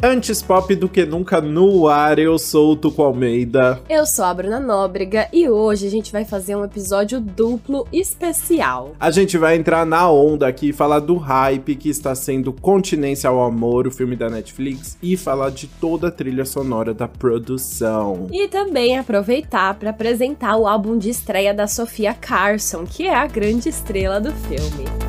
Antes pop do que nunca no ar, eu sou o Tuco Almeida. Eu sou a Bruna Nóbrega e hoje a gente vai fazer um episódio duplo especial. A gente vai entrar na onda aqui e falar do hype que está sendo Continência ao Amor, o filme da Netflix, e falar de toda a trilha sonora da produção. E também aproveitar para apresentar o álbum de estreia da Sofia Carson, que é a grande estrela do filme.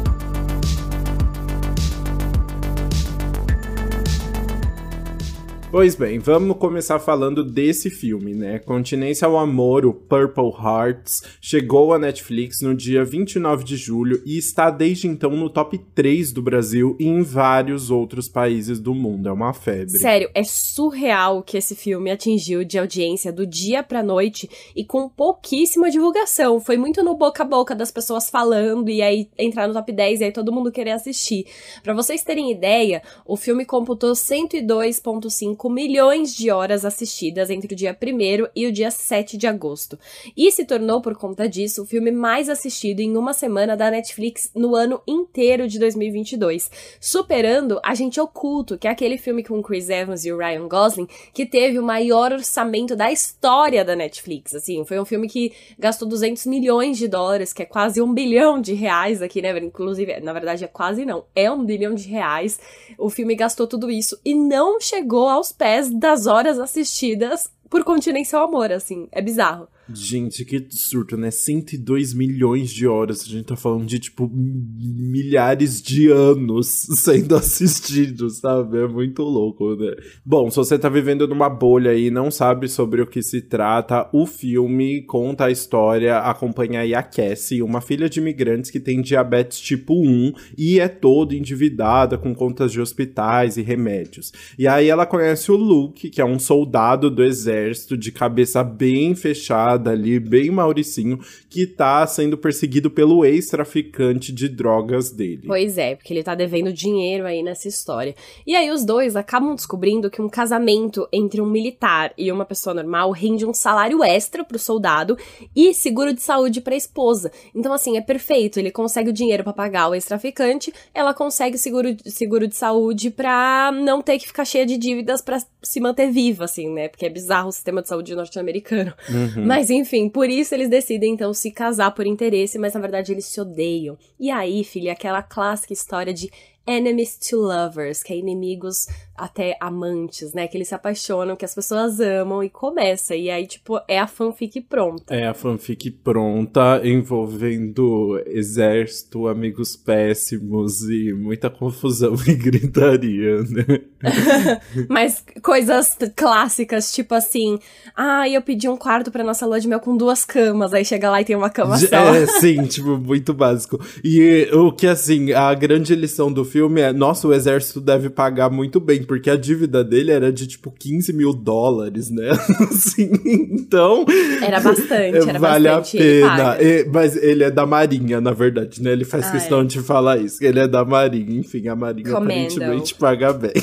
Pois bem, vamos começar falando desse filme, né? Continência ao Amor, o Purple Hearts, chegou à Netflix no dia 29 de julho e está desde então no top 3 do Brasil e em vários outros países do mundo. É uma febre. Sério, é surreal que esse filme atingiu de audiência do dia pra noite e com pouquíssima divulgação. Foi muito no boca a boca das pessoas falando e aí entrar no top 10 e aí todo mundo querer assistir. Para vocês terem ideia, o filme computou 102.5 5 milhões de horas assistidas entre o dia 1 e o dia 7 de agosto. E se tornou, por conta disso, o filme mais assistido em uma semana da Netflix no ano inteiro de 2022, superando Agente Oculto, que é aquele filme com Chris Evans e o Ryan Gosling, que teve o maior orçamento da história da Netflix. Assim, foi um filme que gastou 200 milhões de dólares, que é quase um bilhão de reais aqui, né? Inclusive, na verdade, é quase não, é um bilhão de reais. O filme gastou tudo isso e não chegou aos aos pés das horas assistidas por continência ao amor, assim. É bizarro. Gente, que surto, né? 102 milhões de horas. A gente tá falando de, tipo, milhares de anos sendo assistidos, sabe? É muito louco, né? Bom, se você tá vivendo numa bolha e não sabe sobre o que se trata, o filme conta a história, acompanha aí a Cassie, uma filha de imigrantes que tem diabetes tipo 1 e é toda endividada com contas de hospitais e remédios. E aí ela conhece o Luke, que é um soldado do exército de cabeça bem fechada ali, bem Mauricinho, que tá sendo perseguido pelo ex-traficante de drogas dele. Pois é, porque ele tá devendo dinheiro aí nessa história. E aí os dois acabam descobrindo que um casamento entre um militar e uma pessoa normal rende um salário extra pro soldado e seguro de saúde pra esposa. Então, assim, é perfeito. Ele consegue o dinheiro para pagar o ex-traficante, ela consegue seguro, seguro de saúde pra não ter que ficar cheia de dívidas para se manter viva, assim, né? Porque é bizarro o sistema de saúde norte-americano. Uhum. Mas mas enfim, por isso eles decidem então se casar por interesse, mas na verdade eles se odeiam. E aí, filha, aquela clássica história de enemies to lovers, que é inimigos até amantes, né? Que eles se apaixonam, que as pessoas amam e começa. E aí, tipo, é a fanfic pronta. É a fanfic pronta, envolvendo exército, amigos péssimos e muita confusão e gritaria, né? Mas coisas clássicas, tipo assim, ah, eu pedi um quarto pra nossa lua de mel com duas camas, aí chega lá e tem uma cama só. É, sim, tipo, muito básico. E o que, assim, a grande lição do filme é, nossa, o exército deve pagar muito bem, porque a dívida dele era de, tipo, 15 mil dólares, né? assim, então... Era bastante, era vale bastante. Vale a pena. E, mas ele é da marinha, na verdade, né? Ele faz ah, questão é. de falar isso, ele é da marinha. Enfim, a marinha Comendo. aparentemente paga bem.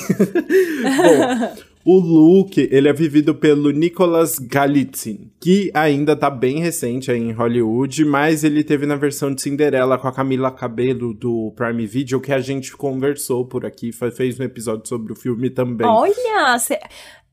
Bom, o Luke, ele é vivido pelo Nicholas Galitzin, que ainda tá bem recente aí em Hollywood, mas ele teve na versão de Cinderela com a Camila Cabello do Prime Video, que a gente conversou por aqui, fez um episódio sobre o filme também. Olha, cê...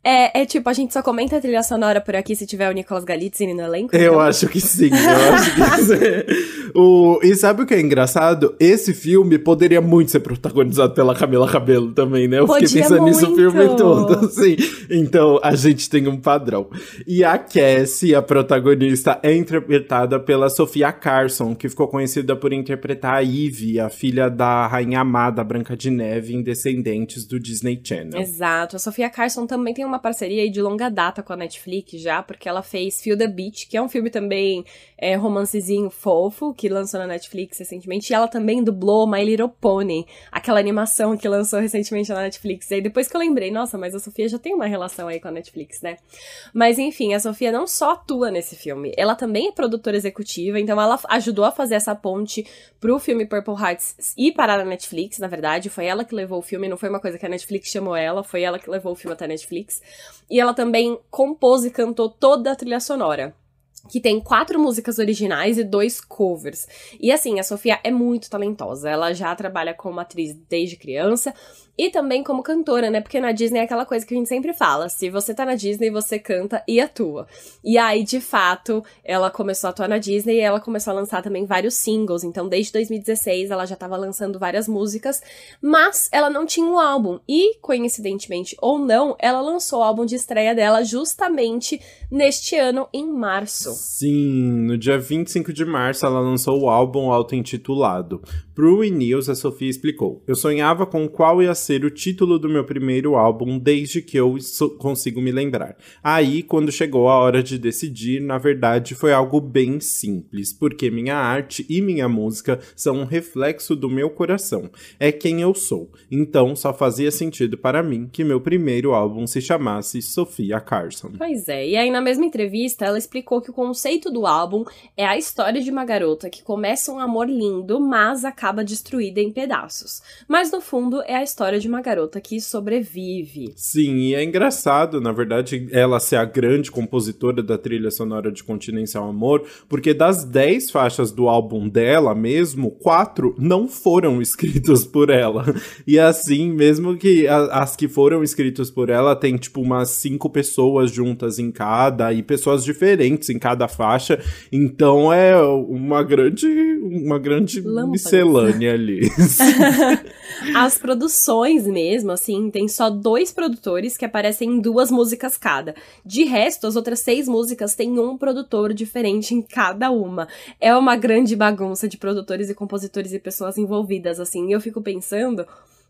É, é tipo, a gente só comenta a trilha sonora por aqui se tiver o Nicolas Galitzini no elenco? Eu então... acho que sim, eu acho que sim. O, e sabe o que é engraçado? Esse filme poderia muito ser protagonizado pela Camila Cabello também, né? Eu Podia fiquei pensando muito. nisso o filme todo, assim. Então, a gente tem um padrão. E a Cassie, a protagonista, é interpretada pela Sofia Carson, que ficou conhecida por interpretar a Eve, a filha da rainha amada Branca de Neve em Descendentes do Disney Channel. Exato. A Sofia Carson também tem uma parceria de longa data com a Netflix já, porque ela fez Feel the Beach, que é um filme também é, romancezinho fofo, que lançou na Netflix recentemente. E ela também dublou My Little Pony, aquela animação que lançou recentemente na Netflix. E aí depois que eu lembrei, nossa, mas a Sofia já tem uma relação aí com a Netflix, né? Mas enfim, a Sofia não só atua nesse filme, ela também é produtora executiva, então ela ajudou a fazer essa ponte pro filme Purple Hearts e parar na Netflix, na verdade. Foi ela que levou o filme, não foi uma coisa que a Netflix chamou ela, foi ela que levou o filme até a Netflix. E ela também compôs e cantou toda a trilha sonora que tem quatro músicas originais e dois covers. E assim, a Sofia é muito talentosa. Ela já trabalha como atriz desde criança. E também como cantora, né? Porque na Disney é aquela coisa que a gente sempre fala: se você tá na Disney, você canta e atua. E aí, de fato, ela começou a atuar na Disney e ela começou a lançar também vários singles. Então, desde 2016, ela já tava lançando várias músicas, mas ela não tinha um álbum. E, coincidentemente ou não, ela lançou o álbum de estreia dela justamente neste ano, em março. Sim, no dia 25 de março, ela lançou o álbum auto-intitulado. Pro We News, a Sofia explicou: Eu sonhava com qual ia ser o título do meu primeiro álbum desde que eu consigo me lembrar. Aí, quando chegou a hora de decidir, na verdade foi algo bem simples, porque minha arte e minha música são um reflexo do meu coração. É quem eu sou. Então, só fazia sentido para mim que meu primeiro álbum se chamasse Sofia Carson. Pois é, e aí na mesma entrevista ela explicou que o conceito do álbum é a história de uma garota que começa um amor lindo, mas acaba acaba destruída em pedaços. Mas no fundo é a história de uma garota que sobrevive. Sim, e é engraçado, na verdade, ela ser a grande compositora da trilha sonora de Continência ao Amor, porque das 10 faixas do álbum dela mesmo, quatro não foram escritas por ela. E assim, mesmo que as que foram escritas por ela, tem tipo umas cinco pessoas juntas em cada e pessoas diferentes em cada faixa. Então é uma grande, uma grande miscelânea As produções mesmo, assim, tem só dois produtores que aparecem em duas músicas cada. De resto, as outras seis músicas têm um produtor diferente em cada uma. É uma grande bagunça de produtores e compositores e pessoas envolvidas, assim. Eu fico pensando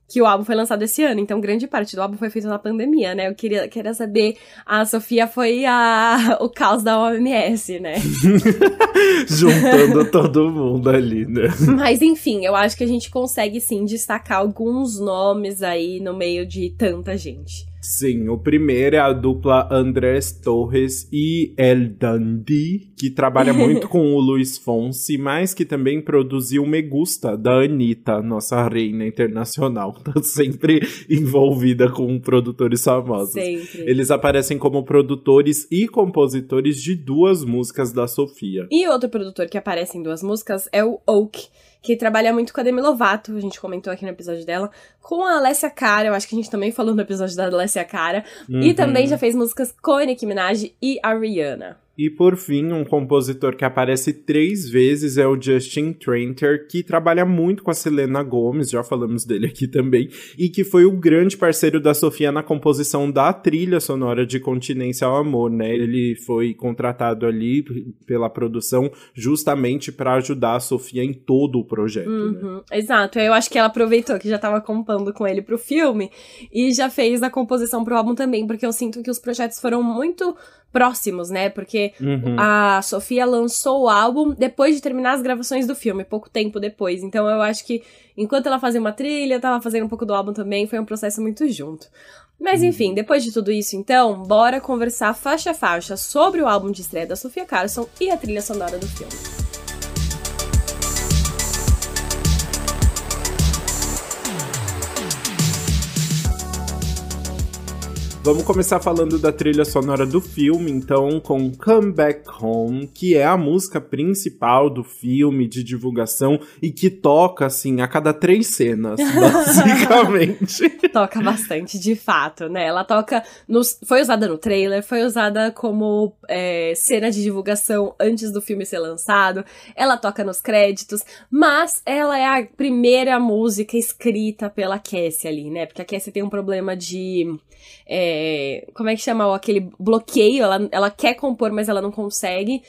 que o álbum foi lançado esse ano, então grande parte do álbum foi feito na pandemia, né? Eu queria, queria saber, a Sofia foi a, o caos da OMS, né? Juntando todo mundo ali, né? Mas enfim, eu acho que a gente consegue sim destacar alguns nomes aí no meio de tanta gente. Sim, o primeiro é a dupla Andrés Torres e El Dandy, que trabalha muito com o Luiz Fonsi, mas que também produziu Me Gusta, da Anitta, nossa reina internacional. Tá sempre envolvida com produtores famosos. Sempre. Eles aparecem como produtores e compositores de duas músicas da Sofia. E outro produtor que aparece em duas músicas é o Oak, que trabalha muito com a Demi Lovato, a gente comentou aqui no episódio dela, com a Alessia Cara, eu acho que a gente também falou no episódio da Alessia Cara, uhum. e também já fez músicas com a Nicki Minaj e a Rihanna. E por fim, um compositor que aparece três vezes é o Justin Tranter, que trabalha muito com a Selena Gomez, já falamos dele aqui também, e que foi o grande parceiro da Sofia na composição da trilha sonora de Continência ao Amor, né? Ele foi contratado ali pela produção justamente para ajudar a Sofia em todo o projeto. Né? Uhum, né? Exato, eu acho que ela aproveitou que já estava compondo com ele pro filme e já fez a composição pro álbum também, porque eu sinto que os projetos foram muito próximos, né? Porque uhum. a Sofia lançou o álbum depois de terminar as gravações do filme, pouco tempo depois. Então eu acho que enquanto ela fazia uma trilha, tava fazendo um pouco do álbum também, foi um processo muito junto. Mas uhum. enfim, depois de tudo isso, então, bora conversar faixa a faixa sobre o álbum de estreia da Sofia Carson e a trilha sonora do filme. Vamos começar falando da trilha sonora do filme, então, com Come Back Home, que é a música principal do filme de divulgação e que toca, assim, a cada três cenas, basicamente. toca bastante, de fato, né? Ela toca. Nos... Foi usada no trailer, foi usada como é, cena de divulgação antes do filme ser lançado. Ela toca nos créditos, mas ela é a primeira música escrita pela Cassie ali, né? Porque a Cassie tem um problema de. É, é, como é que chama? Aquele bloqueio, ela, ela quer compor, mas ela não consegue.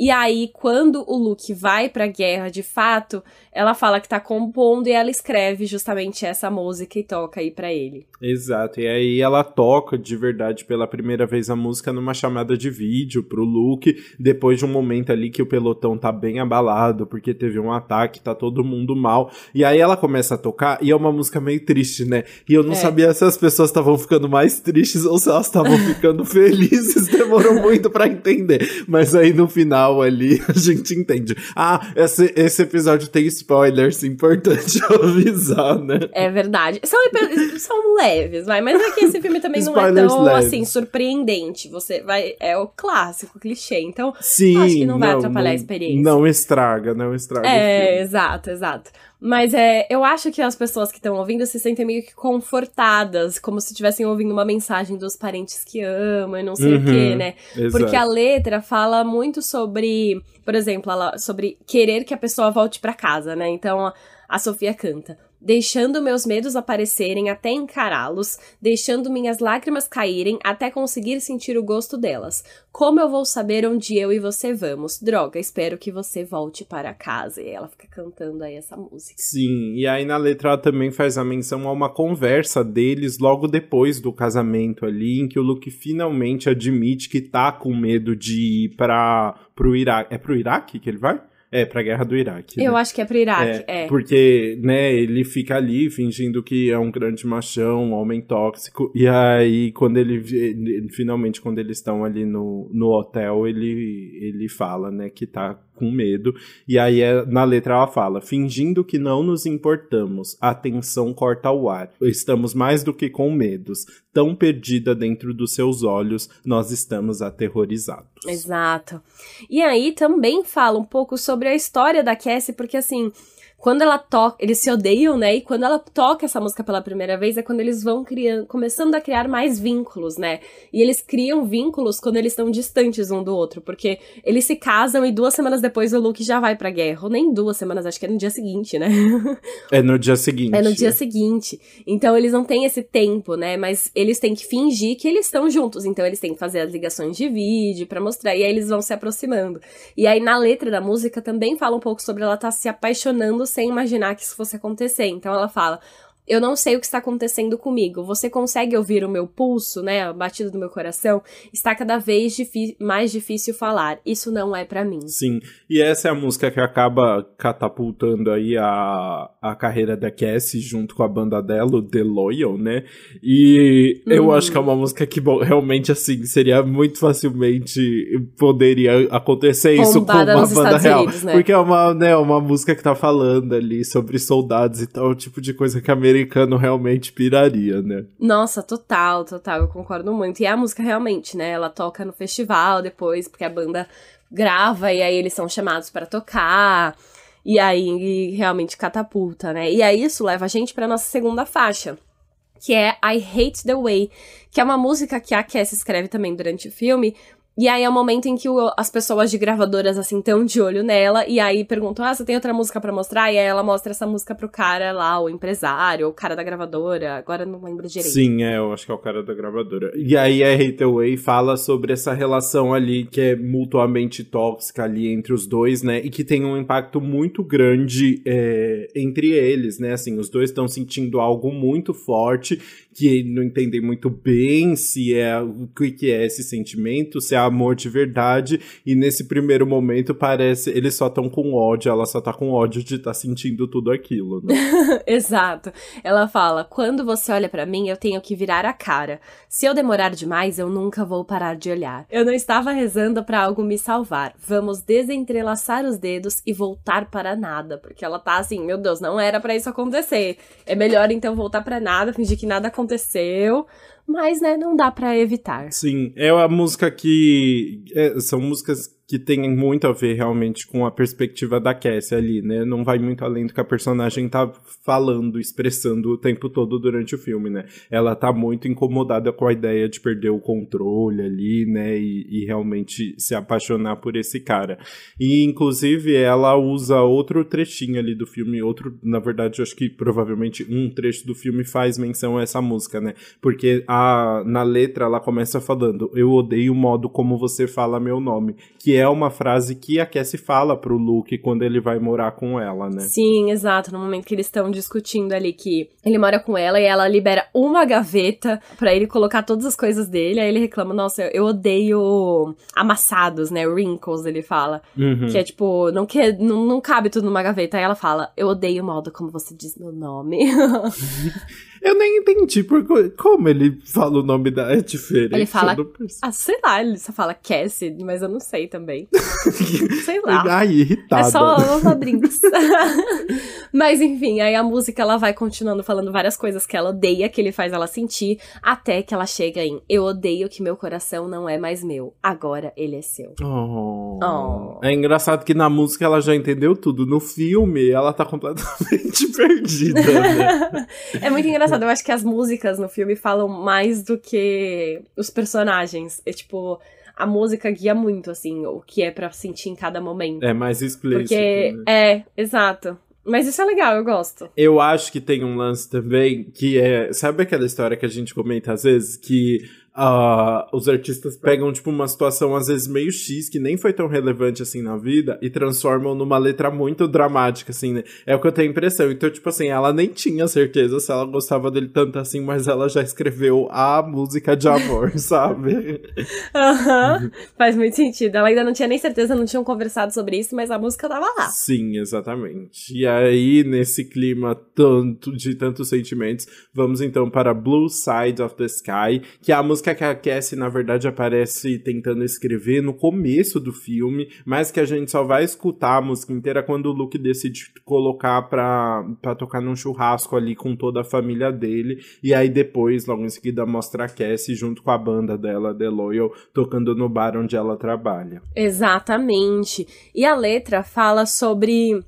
E aí, quando o Luke vai pra guerra de fato, ela fala que tá compondo e ela escreve justamente essa música e toca aí para ele. Exato, e aí ela toca de verdade pela primeira vez a música numa chamada de vídeo pro Luke, depois de um momento ali que o pelotão tá bem abalado, porque teve um ataque, tá todo mundo mal. E aí ela começa a tocar e é uma música meio triste, né? E eu não é. sabia se as pessoas estavam ficando mais tristes ou se elas estavam ficando felizes, demorou muito para entender. Mas aí no final ali a gente entende. Ah, esse, esse episódio tem spoilers, importante avisar, né? É verdade. São, são leves, vai. Mas é que esse filme também não é tão, leves. assim, surpreendente. Você vai... É o clássico, o clichê. Então, Sim, acho que não vai não, atrapalhar não, a experiência. Não estraga, não estraga É, exato, exato. Mas é, eu acho que as pessoas que estão ouvindo se sentem meio que confortadas, como se estivessem ouvindo uma mensagem dos parentes que amam e não sei uhum, o quê, né? Exato. Porque a letra fala muito sobre, por exemplo, ela, sobre querer que a pessoa volte para casa, né? Então a Sofia canta deixando meus medos aparecerem até encará-los, deixando minhas lágrimas caírem até conseguir sentir o gosto delas. Como eu vou saber onde eu e você vamos? Droga, espero que você volte para casa. E ela fica cantando aí essa música. Sim, e aí na letra ela também faz a menção a uma conversa deles logo depois do casamento ali, em que o Luke finalmente admite que tá com medo de ir para pro Iraque. É pro Iraque que ele vai? É, pra guerra do Iraque. Eu né? acho que é pro Iraque, é, é, Porque, né, ele fica ali fingindo que é um grande machão, um homem tóxico. E aí, quando ele, ele finalmente, quando eles estão ali no, no hotel, ele, ele fala, né, que tá com medo. E aí, é, na letra, ela fala: fingindo que não nos importamos, a tensão corta o ar. Estamos mais do que com medos. Tão perdida dentro dos seus olhos, nós estamos aterrorizados. Exato. E aí também fala um pouco sobre a história da Cassie, porque assim quando ela toca, eles se odeiam, né? E quando ela toca essa música pela primeira vez é quando eles vão criando, começando a criar mais vínculos, né? E eles criam vínculos quando eles estão distantes um do outro, porque eles se casam e duas semanas depois o Luke já vai pra guerra. Ou nem duas semanas, acho que é no dia seguinte, né? É no dia seguinte. É no dia seguinte. Então eles não têm esse tempo, né? Mas eles têm que fingir que eles estão juntos. Então eles têm que fazer as ligações de vídeo para mostrar. E aí eles vão se aproximando. E aí na letra da música também fala um pouco sobre ela estar tá se apaixonando sem imaginar que isso fosse acontecer. Então ela fala: eu não sei o que está acontecendo comigo. Você consegue ouvir o meu pulso, né? A batida do meu coração. Está cada vez mais difícil falar. Isso não é para mim. Sim. E essa é a música que acaba catapultando aí a, a carreira da Cassie junto com a banda dela, o The Loyal, né? E eu hum. acho que é uma música que, bom, realmente, assim, seria muito facilmente poderia acontecer isso com uma banda Estados real. Unidos, né? Porque é uma, né, uma música que tá falando ali sobre soldados e tal, o tipo de coisa que a americana americano realmente piraria, né? Nossa, total, total, eu concordo muito. E a música realmente, né? Ela toca no festival depois, porque a banda grava e aí eles são chamados para tocar. E aí realmente catapulta, né? E aí isso leva a gente para nossa segunda faixa, que é I Hate the Way, que é uma música que a Cassie escreve também durante o filme, e aí é o momento em que o, as pessoas de gravadoras, assim, estão de olho nela, e aí perguntam, ah, você tem outra música para mostrar? E aí ela mostra essa música pro cara lá, o empresário, o cara da gravadora, agora não lembro direito. Sim, é, eu acho que é o cara da gravadora. E aí a Hathaway fala sobre essa relação ali que é mutuamente tóxica ali entre os dois, né, e que tem um impacto muito grande é, entre eles, né, assim, os dois estão sentindo algo muito forte, que não entendem muito bem se é o que é esse sentimento, se é amor de verdade, e nesse primeiro momento parece eles só estão com ódio, ela só tá com ódio de estar tá sentindo tudo aquilo, né? Exato. Ela fala: "Quando você olha para mim, eu tenho que virar a cara. Se eu demorar demais, eu nunca vou parar de olhar. Eu não estava rezando para algo me salvar. Vamos desentrelaçar os dedos e voltar para nada, porque ela tá assim, meu Deus, não era para isso acontecer. É melhor então voltar para nada, fingir que nada aconteceu." Mas, né, não dá para evitar. Sim, é a música que. É, são músicas que tem muito a ver realmente com a perspectiva da Cassie ali, né? Não vai muito além do que a personagem tá falando, expressando o tempo todo durante o filme, né? Ela tá muito incomodada com a ideia de perder o controle ali, né? E, e realmente se apaixonar por esse cara. E, inclusive, ela usa outro trechinho ali do filme, outro, na verdade, eu acho que provavelmente um trecho do filme faz menção a essa música, né? Porque a, na letra ela começa falando: Eu odeio o modo como você fala meu nome, que é é uma frase que a Cassie fala pro Luke quando ele vai morar com ela, né? Sim, exato. No momento que eles estão discutindo ali que ele mora com ela e ela libera uma gaveta para ele colocar todas as coisas dele, aí ele reclama, nossa, eu odeio amassados, né? Wrinkles, ele fala. Uhum. Que é tipo, não, que, não, não cabe tudo numa gaveta. Aí ela fala, eu odeio o modo como você diz meu nome. Eu nem entendi por como ele fala o nome da é diferente. Ele fala. Ah, sei lá, ele só fala Cassie, mas eu não sei também. sei lá. Ai, irritado. É só uma brinks. mas enfim, aí a música ela vai continuando falando várias coisas que ela odeia, que ele faz ela sentir, até que ela chega em Eu odeio que meu coração não é mais meu. Agora ele é seu. Oh. oh. É engraçado que na música ela já entendeu tudo. No filme, ela tá completamente perdida. Né? é muito engraçado. Eu acho que as músicas no filme falam mais do que os personagens. É tipo a música guia muito, assim, o que é para sentir em cada momento. É mais explícito. Porque, né? é, exato. Mas isso é legal, eu gosto. Eu acho que tem um lance também que é. Sabe aquela história que a gente comenta às vezes? Que uh, os artistas pegam, tipo, uma situação às vezes meio X, que nem foi tão relevante assim na vida, e transformam numa letra muito dramática, assim, né? É o que eu tenho a impressão. Então, tipo assim, ela nem tinha certeza se ela gostava dele tanto assim, mas ela já escreveu a música de amor, sabe? Aham, uhum. faz muito sentido. Ela ainda não tinha nem certeza, não tinham conversado sobre isso, mas a música tava lá. Sim, exatamente. E aí, nesse clima tanto de tantos sentimentos, vamos então para Blue Side of the Sky, que é a música música que a Cassie, na verdade, aparece tentando escrever no começo do filme, mas que a gente só vai escutar a música inteira quando o Luke decide colocar pra, pra tocar num churrasco ali com toda a família dele. E aí depois, logo em seguida, mostra a Cassie junto com a banda dela, The Loyal, tocando no bar onde ela trabalha. Exatamente. E a letra fala sobre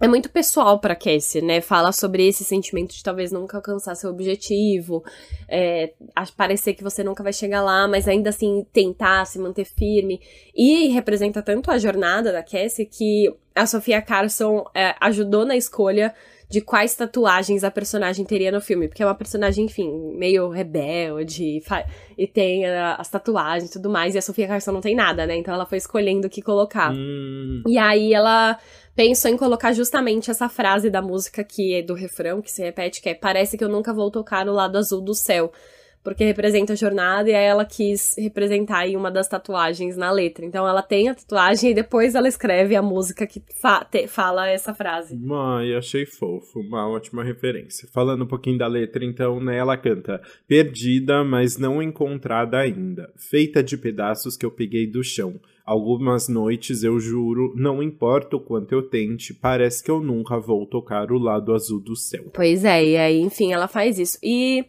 é muito pessoal para Cassie, né? Fala sobre esse sentimento de talvez nunca alcançar seu objetivo, é, parecer que você nunca vai chegar lá, mas ainda assim tentar se manter firme. E representa tanto a jornada da Cassie que a Sofia Carson é, ajudou na escolha de quais tatuagens a personagem teria no filme, porque é uma personagem, enfim, meio rebelde e tem uh, as tatuagens e tudo mais, e a Sofia Carson não tem nada, né? Então ela foi escolhendo o que colocar. Hum. E aí ela pensou em colocar justamente essa frase da música que é do refrão, que se repete, que é Parece que eu nunca vou tocar no lado azul do céu. Porque representa a jornada e aí ela quis representar aí uma das tatuagens na letra. Então ela tem a tatuagem e depois ela escreve a música que fa te, fala essa frase. Mãe, achei fofo, uma ótima referência. Falando um pouquinho da letra, então, né, ela canta Perdida, mas não encontrada ainda, feita de pedaços que eu peguei do chão. Algumas noites, eu juro, não importa o quanto eu tente, parece que eu nunca vou tocar o lado azul do céu. Pois é, e aí, enfim, ela faz isso. E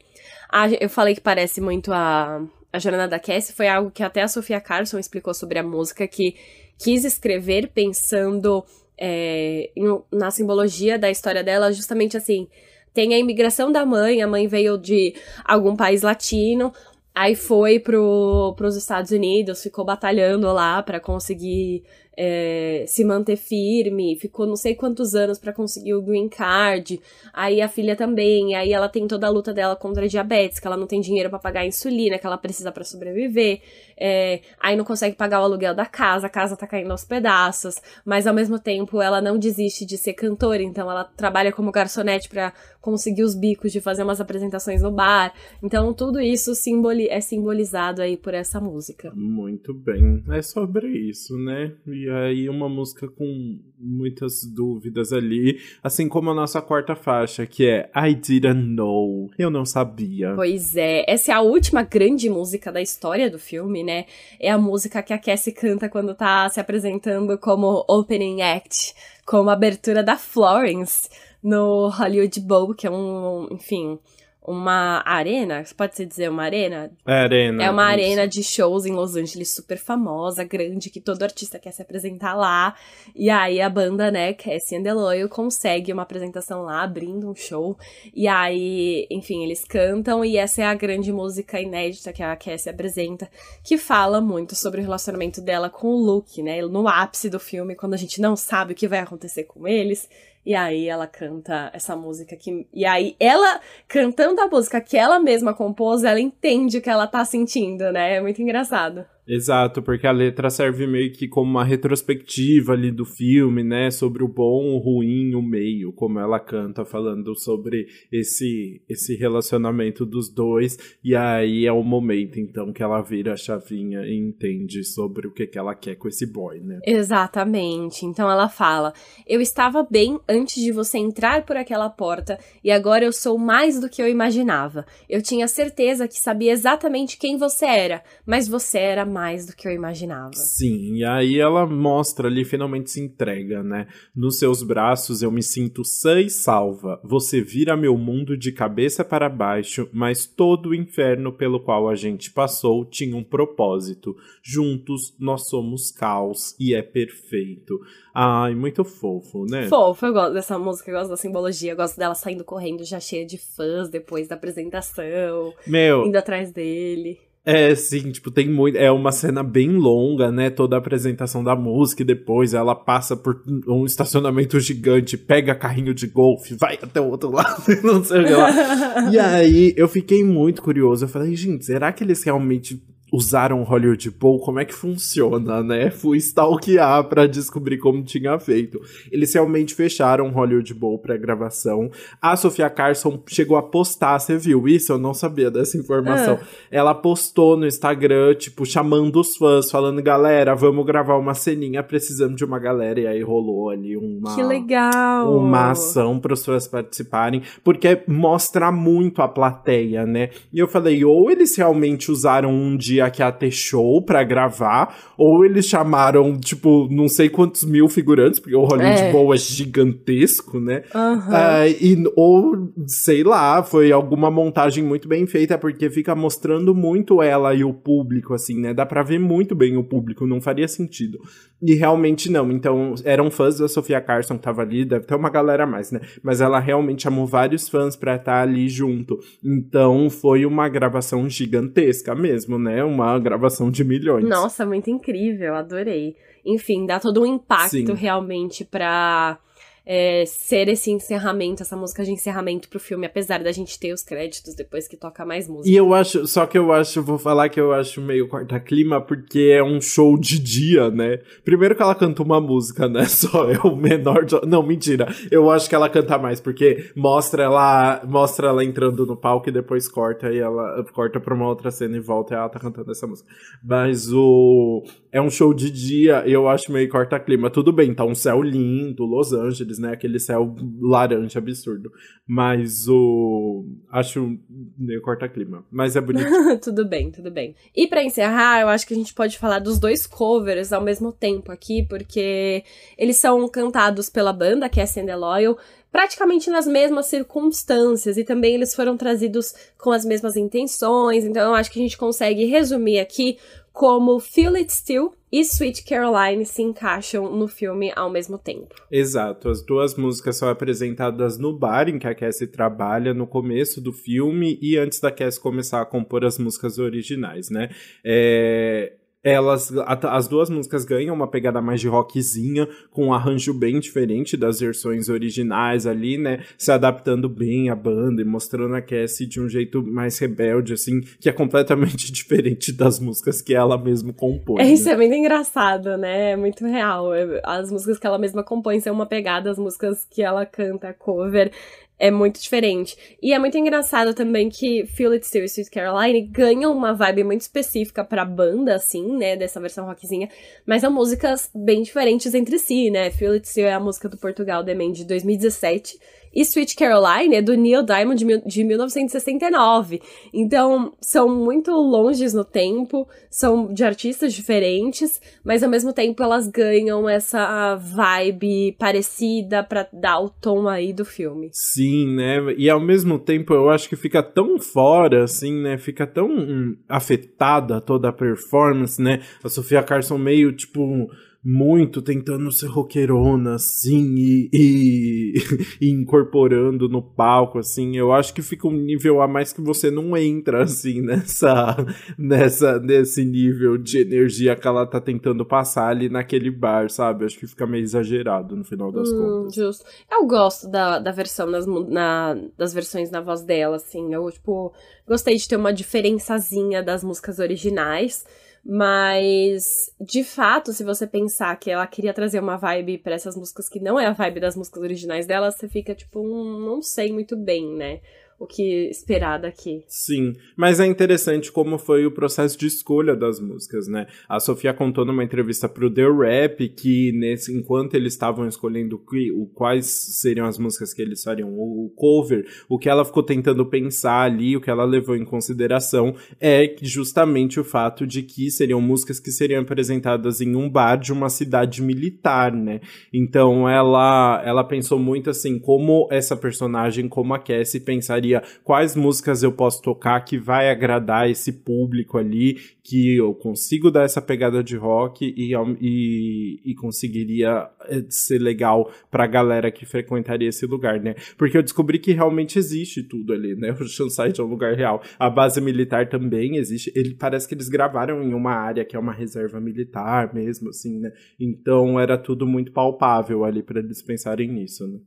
a, eu falei que parece muito a, a Jornada da Cassie, foi algo que até a Sofia Carson explicou sobre a música, que quis escrever pensando é, em, na simbologia da história dela, justamente assim. Tem a imigração da mãe, a mãe veio de algum país latino, Aí foi pro, pros Estados Unidos, ficou batalhando lá para conseguir é, se manter firme, ficou não sei quantos anos para conseguir o green card. Aí a filha também, aí ela tem toda a luta dela contra a diabetes, que ela não tem dinheiro para pagar a insulina, que ela precisa para sobreviver. É, aí não consegue pagar o aluguel da casa, a casa tá caindo aos pedaços, mas ao mesmo tempo ela não desiste de ser cantora, então ela trabalha como garçonete para conseguir os bicos de fazer umas apresentações no bar. Então tudo isso simboli é simbolizado aí por essa música. Muito bem. É sobre isso, né? E e aí uma música com muitas dúvidas ali, assim como a nossa quarta faixa, que é I Didn't Know, eu não sabia. Pois é, essa é a última grande música da história do filme, né? É a música que a Cassie canta quando tá se apresentando como opening act, como abertura da Florence no Hollywood Bowl, que é um, enfim, uma arena, pode-se dizer uma arena? É arena. É uma isso. arena de shows em Los Angeles super famosa, grande, que todo artista quer se apresentar lá. E aí a banda, né, Cassie and Loyal, consegue uma apresentação lá, abrindo um show. E aí, enfim, eles cantam e essa é a grande música inédita que a Cassie apresenta, que fala muito sobre o relacionamento dela com o Luke, né? No ápice do filme, quando a gente não sabe o que vai acontecer com eles. E aí ela canta essa música que. E aí ela, cantando a música que ela mesma compôs, ela entende o que ela tá sentindo, né? É muito engraçado. Exato, porque a letra serve meio que como uma retrospectiva ali do filme, né? Sobre o bom, o ruim, o meio, como ela canta, falando sobre esse, esse relacionamento dos dois. E aí é o momento, então, que ela vira a chavinha e entende sobre o que, que ela quer com esse boy, né? Exatamente. Então ela fala: Eu estava bem antes de você entrar por aquela porta e agora eu sou mais do que eu imaginava. Eu tinha certeza que sabia exatamente quem você era, mas você era mais do que eu imaginava. Sim, e aí ela mostra ali, finalmente se entrega, né? Nos seus braços eu me sinto sã e salva. Você vira meu mundo de cabeça para baixo, mas todo o inferno pelo qual a gente passou tinha um propósito. Juntos nós somos caos e é perfeito. Ai, muito fofo, né? Fofo, eu gosto dessa música, eu gosto da simbologia, eu gosto dela saindo correndo já cheia de fãs depois da apresentação. Meu. Indo atrás dele. É, sim, tipo, tem muito. É uma cena bem longa, né? Toda a apresentação da música e depois ela passa por um estacionamento gigante, pega carrinho de golfe, vai até o outro lado e não sei o que lá. e aí eu fiquei muito curioso. Eu falei, gente, será que eles realmente usaram Hollywood Bowl, como é que funciona, né? Fui stalkear para descobrir como tinha feito. Eles realmente fecharam Hollywood Bowl pra gravação. A Sofia Carson chegou a postar, você viu isso? Eu não sabia dessa informação. Ah. Ela postou no Instagram, tipo, chamando os fãs, falando, galera, vamos gravar uma ceninha, precisamos de uma galera. E aí rolou ali uma... Que legal! Uma ação para os fãs participarem, porque mostra muito a plateia, né? E eu falei, ou eles realmente usaram um dia que ia ter show pra gravar, ou eles chamaram, tipo, não sei quantos mil figurantes, porque o Hollywood é. Bowl é gigantesco, né? Uhum. Uh, e, ou, sei lá, foi alguma montagem muito bem feita, porque fica mostrando muito ela e o público, assim, né? Dá pra ver muito bem o público, não faria sentido. E realmente não, então eram fãs da Sofia Carson que tava ali, deve ter uma galera a mais, né? Mas ela realmente chamou vários fãs pra estar ali junto. Então foi uma gravação gigantesca mesmo, né? Uma gravação de milhões. Nossa, muito incrível, adorei. Enfim, dá todo um impacto Sim. realmente pra é, ser esse encerramento, essa música de encerramento pro filme, apesar da gente ter os créditos depois que toca mais música. E eu acho, só que eu acho, vou falar que eu acho meio corta-clima, porque é um show de dia, né? Primeiro que ela canta uma música, né? Só é o menor. De... Não, mentira. Eu acho que ela canta mais, porque mostra ela, mostra ela entrando no palco e depois corta e ela corta pra uma outra cena e volta e ela tá cantando essa música. Mas o. É um show de dia eu acho meio corta-clima. Tudo bem, tá um céu lindo, Los Angeles né? Aquele céu laranja absurdo. Mas o. Acho meio corta-clima. Mas é bonito. tudo bem, tudo bem. E para encerrar, eu acho que a gente pode falar dos dois covers ao mesmo tempo aqui, porque eles são cantados pela banda, que é Loyal, praticamente nas mesmas circunstâncias e também eles foram trazidos com as mesmas intenções. Então eu acho que a gente consegue resumir aqui como Feel It Still e Sweet Caroline se encaixam no filme ao mesmo tempo. Exato, as duas músicas são apresentadas no bar em que a Cassie trabalha no começo do filme e antes da Cassie começar a compor as músicas originais, né? É elas as duas músicas ganham uma pegada mais de rockzinha, com um arranjo bem diferente das versões originais ali, né? Se adaptando bem à banda e mostrando a Cassie de um jeito mais rebelde, assim, que é completamente diferente das músicas que ela mesma compõe. É, isso né? é muito engraçado, né? É muito real. As músicas que ela mesma compõe são uma pegada, as músicas que ela canta cover é muito diferente. E é muito engraçado também que Feel It Still Sweet Caroline ganham uma vibe muito específica pra banda, assim, né, dessa versão rockzinha, mas são músicas bem diferentes entre si, né? Feel It Still é a música do Portugal The Man de 2017 e Sweet Caroline é do Neil Diamond de, de 1969. Então, são muito longes no tempo, são de artistas diferentes, mas ao mesmo tempo elas ganham essa vibe parecida para dar o tom aí do filme. Sim, né? E ao mesmo tempo eu acho que fica tão fora, assim, né? Fica tão hum, afetada toda a performance, né? A Sofia Carson meio tipo muito tentando ser roqueirona, assim, e, e, e, incorporando no palco, assim, eu acho que fica um nível a mais que você não entra, assim, nessa, nessa, nesse nível de energia que ela tá tentando passar ali naquele bar, sabe? Eu acho que fica meio exagerado no final das hum, contas. Justo. Eu gosto da, da versão, nas, na, das versões na voz dela, assim, eu, tipo, gostei de ter uma diferençazinha das músicas originais, Mas, de fato, se você pensar que ela queria trazer uma vibe para essas músicas que não é a vibe das músicas originais dela, você fica tipo, um, não sei muito bem, né? O que esperar daqui. Sim, mas é interessante como foi o processo de escolha das músicas, né? A Sofia contou numa entrevista pro The Rap que nesse, enquanto eles estavam escolhendo o, quais seriam as músicas que eles fariam, o, o cover, o que ela ficou tentando pensar ali, o que ela levou em consideração é justamente o fato de que seriam músicas que seriam apresentadas em um bar de uma cidade militar, né? Então ela ela pensou muito assim, como essa personagem, como a Cassie pensaria quais músicas eu posso tocar que vai agradar esse público ali, que eu consigo dar essa pegada de rock e, e, e conseguiria eh, ser legal pra galera que frequentaria esse lugar, né? Porque eu descobri que realmente existe tudo ali, né? O Sunside é um lugar real. A base militar também existe. Ele parece que eles gravaram em uma área que é uma reserva militar mesmo, assim, né? Então era tudo muito palpável ali para eles pensarem nisso, né?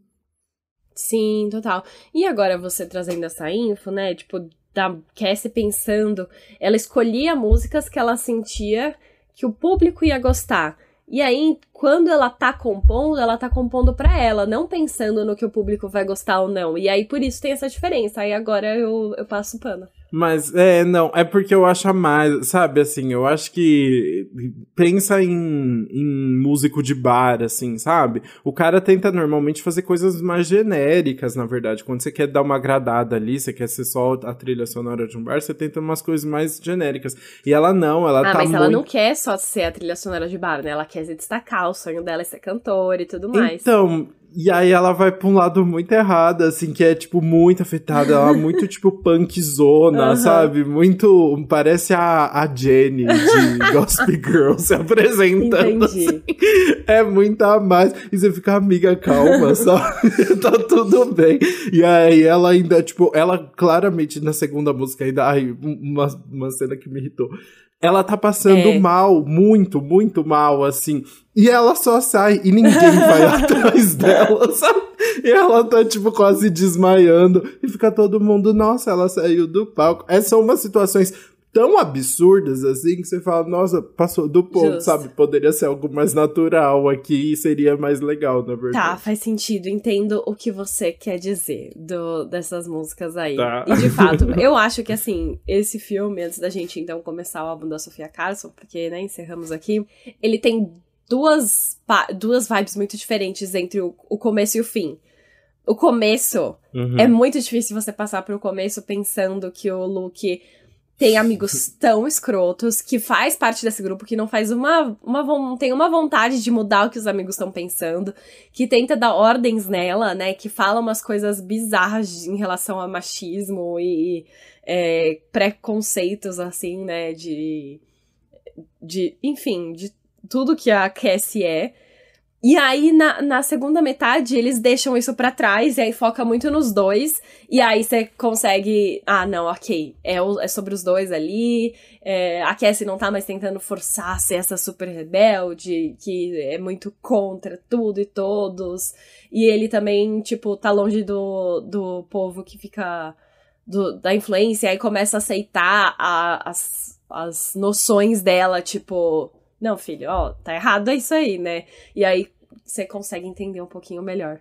Sim, total. E agora você trazendo essa info, né? Tipo, da Cassie pensando, ela escolhia músicas que ela sentia que o público ia gostar. E aí, quando ela tá compondo, ela tá compondo pra ela, não pensando no que o público vai gostar ou não. E aí, por isso tem essa diferença. Aí agora eu, eu passo pano. Mas, é, não, é porque eu acho a mais, sabe, assim, eu acho que pensa em, em músico de bar, assim, sabe? O cara tenta normalmente fazer coisas mais genéricas, na verdade. Quando você quer dar uma agradada ali, você quer ser só a trilha sonora de um bar, você tenta umas coisas mais genéricas. E ela não, ela ah, tá mas muito... ela não quer só ser a trilha sonora de bar, né? Ela quer se destacar, o sonho dela é ser cantora e tudo mais. Então, e aí ela vai pra um lado muito errado, assim, que é, tipo, muito afetada. Ela é muito, tipo, punkzona, uhum. sabe? Muito. Parece a, a Jenny de Gospel Girl se apresentando. Assim. É muito a mais. E você fica, amiga, calma, sabe? tá tudo bem. E aí ela ainda, tipo, ela claramente na segunda música ainda. Ai, uma, uma cena que me irritou ela tá passando é. mal, muito, muito mal, assim. E ela só sai e ninguém vai atrás dela, sabe? E ela tá, tipo, quase desmaiando. E fica todo mundo, nossa, ela saiu do palco. Essas são umas situações tão absurdas assim que você fala, nossa, passou do ponto, Justo. sabe? Poderia ser algo mais natural aqui e seria mais legal, na verdade. Tá, faz sentido. Entendo o que você quer dizer do, dessas músicas aí. Tá. E de fato, eu acho que assim, esse filme, antes da gente então começar o álbum da Sofia Carson, porque, né, encerramos aqui, ele tem duas, duas vibes muito diferentes entre o, o começo e o fim. O começo uhum. é muito difícil você passar pro começo pensando que o Luke tem amigos tão escrotos que faz parte desse grupo que não faz uma, uma tem uma vontade de mudar o que os amigos estão pensando, que tenta dar ordens nela, né, que fala umas coisas bizarras em relação a machismo e é, preconceitos assim, né, de de, enfim, de tudo que a Cassie é. E aí, na, na segunda metade, eles deixam isso para trás e aí foca muito nos dois. E aí você consegue. Ah, não, ok. É, o, é sobre os dois ali. É, a Cassie não tá mais tentando forçar ser essa super rebelde, que é muito contra tudo e todos. E ele também, tipo, tá longe do, do povo que fica. Do, da influência, aí começa a aceitar a, as, as noções dela, tipo não, filho, ó, tá errado é isso aí, né? E aí você consegue entender um pouquinho melhor.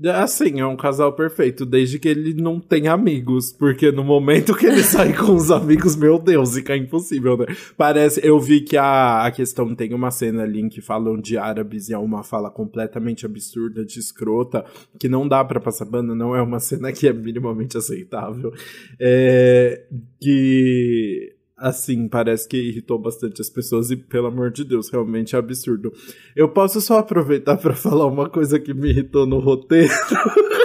É assim, é um casal perfeito, desde que ele não tenha amigos, porque no momento que ele sai com os amigos, meu Deus, fica impossível, né? Parece, eu vi que a, a questão tem uma cena ali em que falam de árabes e é uma fala completamente absurda, de escrota, que não dá para passar banda, não é uma cena que é minimamente aceitável. É, que assim, parece que irritou bastante as pessoas e, pelo amor de Deus, realmente é absurdo. Eu posso só aproveitar para falar uma coisa que me irritou no roteiro?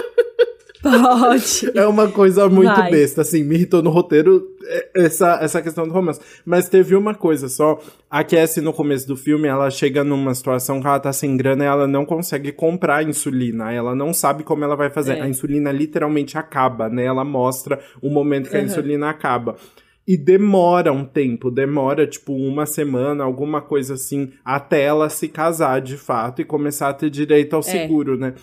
Pode. É uma coisa muito Vai. besta, assim, me irritou no roteiro é, essa, essa questão do romance. Mas teve uma coisa só, a Cassie no começo do filme, ela chega numa situação que ela tá sem grana e ela não consegue comprar insulina, ela não sabe como ela vai fazer. É. A insulina literalmente acaba, né? Ela mostra o momento que uhum. a insulina acaba. E demora um tempo, demora tipo uma semana, alguma coisa assim, até ela se casar de fato e começar a ter direito ao é. seguro, né?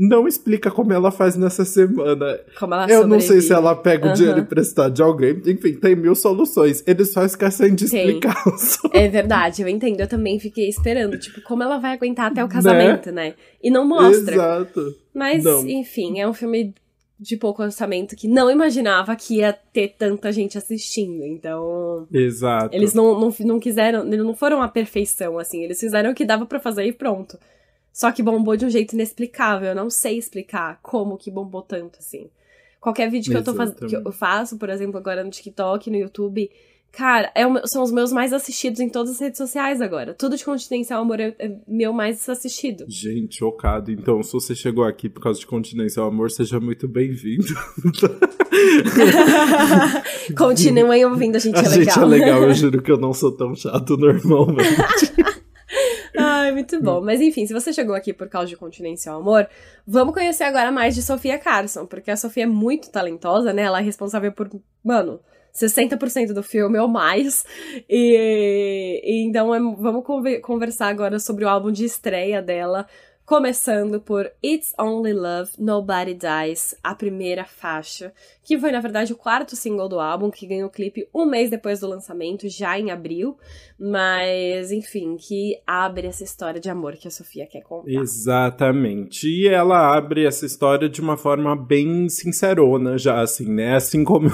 não explica como ela faz nessa semana. Como ela Eu não sei se sobrevive. ela pega o Aham. dinheiro emprestado de alguém. Enfim, tem mil soluções. Eles só esquecem de Tem. explicar. É verdade, eu entendo. Eu também fiquei esperando, tipo, como ela vai aguentar até o casamento, né? E não mostra. Exato. Mas, Não. enfim, é um filme de pouco orçamento que não imaginava que ia ter tanta gente assistindo. Então, Exato. eles não, não, não quiseram, eles não foram a perfeição, assim. Eles fizeram o que dava pra fazer e pronto. Só que bombou de um jeito inexplicável. Eu não sei explicar como que bombou tanto, assim. Qualquer vídeo que eu, tô faz... que eu faço, por exemplo, agora no TikTok, no YouTube, cara, é o são os meus mais assistidos em todas as redes sociais agora. Tudo de Continência ao Amor é, é meu mais assistido. Gente, chocado. Então, se você chegou aqui por causa de continência ao amor, seja muito bem-vindo. Continuem ouvindo, a gente A é gente legal. é legal, eu juro que eu não sou tão chato normalmente. Ai, muito bom. Mas enfim, se você chegou aqui por causa de Continência ao Amor, vamos conhecer agora mais de Sofia Carson, porque a Sofia é muito talentosa, né? Ela é responsável por, mano, 60% do filme ou mais. E, e então é- vamos conver- conversar agora sobre o álbum de estreia dela. Começando por It's Only Love, Nobody Dies, a primeira faixa, que foi, na verdade, o quarto single do álbum, que ganhou clipe um mês depois do lançamento, já em abril. Mas, enfim, que abre essa história de amor que a Sofia quer contar. Exatamente. E ela abre essa história de uma forma bem sincerona, já assim, né? Assim como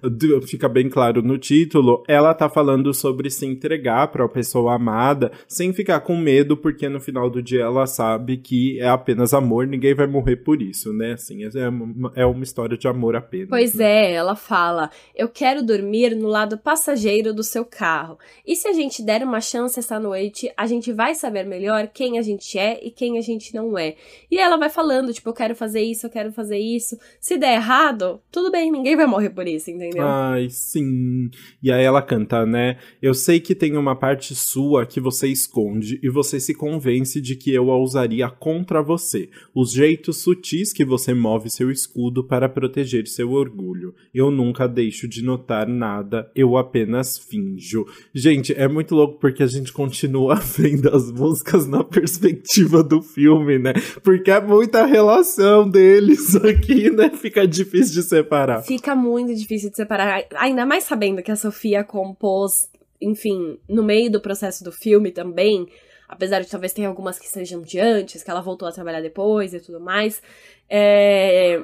fica bem claro no título, ela tá falando sobre se entregar para a pessoa amada sem ficar com medo, porque no final do dia ela sabe que é apenas amor, ninguém vai morrer por isso, né? Assim, é uma, é uma história de amor apenas. Pois né? é, ela fala: Eu quero dormir no lado passageiro do seu carro. E se a gente der uma chance essa noite, a gente vai saber melhor quem a gente é e quem a gente não é. E ela vai falando: Tipo, eu quero fazer isso, eu quero fazer isso. Se der errado, tudo bem, ninguém vai morrer por isso, entendeu? Ai, sim. E aí ela canta, né? Eu sei que tem uma parte sua que você esconde e você se convence de que eu a usaria contra você. Os jeitos sutis que você move seu escudo para proteger seu orgulho. Eu nunca deixo de notar nada, eu apenas finjo. Gente, é muito louco porque a gente continua vendo as músicas na perspectiva do filme, né? Porque é muita relação deles aqui, né? Fica difícil de separar. Fica muito difícil de separar, ainda mais sabendo que a Sofia compôs, enfim, no meio do processo do filme também, apesar de talvez ter algumas que sejam de antes, que ela voltou a trabalhar depois e tudo mais. É,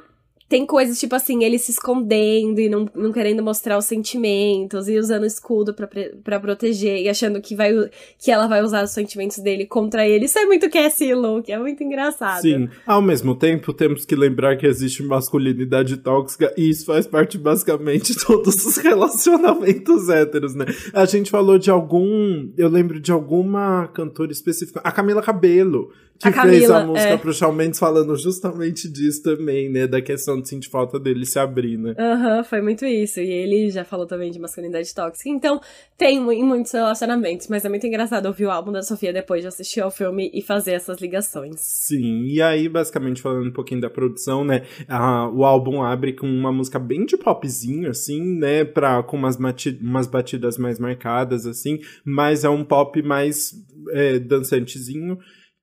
Tem coisas tipo assim, ele se escondendo e não, não querendo mostrar os sentimentos e usando escudo pra proteger e achando que, vai, que ela vai usar os sentimentos dele contra ele. Isso é muito Cassie Luke, é muito engraçado. Sim, ao mesmo tempo temos que lembrar que existe masculinidade tóxica e isso faz parte basicamente de todos os relacionamentos héteros, né? A gente falou de algum, eu lembro de alguma cantora específica, a Camila Cabelo, que A fez a Camila, música é. pro Shawn Mendes falando justamente disso também, né? Da questão de sentir falta dele se abrir, né? Aham, foi muito isso. E ele já falou também de masculinidade tóxica. Então, tem em muitos relacionamentos, mas é muito engraçado ouvir o álbum da Sofia depois de assistir ao filme e fazer essas ligações. Sim, e aí, basicamente, falando um pouquinho da produção, né? a- o álbum abre com uma música bem de popzinho, assim, né? Pra, com umas, umas batidas mais marcadas, assim, mas é um pop mais é, dançantezinho.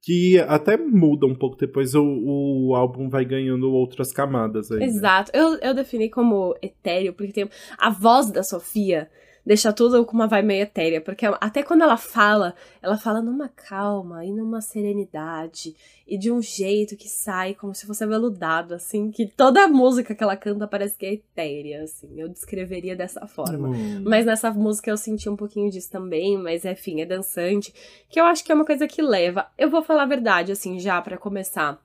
Que até muda um pouco depois, o, o álbum vai ganhando outras camadas aí. né? Exato. Eu, eu defini como etéreo, porque tem a voz da Sofia deixa tudo com uma vibe meio etérea, porque até quando ela fala, ela fala numa calma e numa serenidade e de um jeito que sai como se fosse aveludado, assim, que toda a música que ela canta parece que é etérea, assim. Eu descreveria dessa forma. Hum. Mas nessa música eu senti um pouquinho disso também, mas enfim, é dançante, que eu acho que é uma coisa que leva. Eu vou falar a verdade, assim, já pra começar.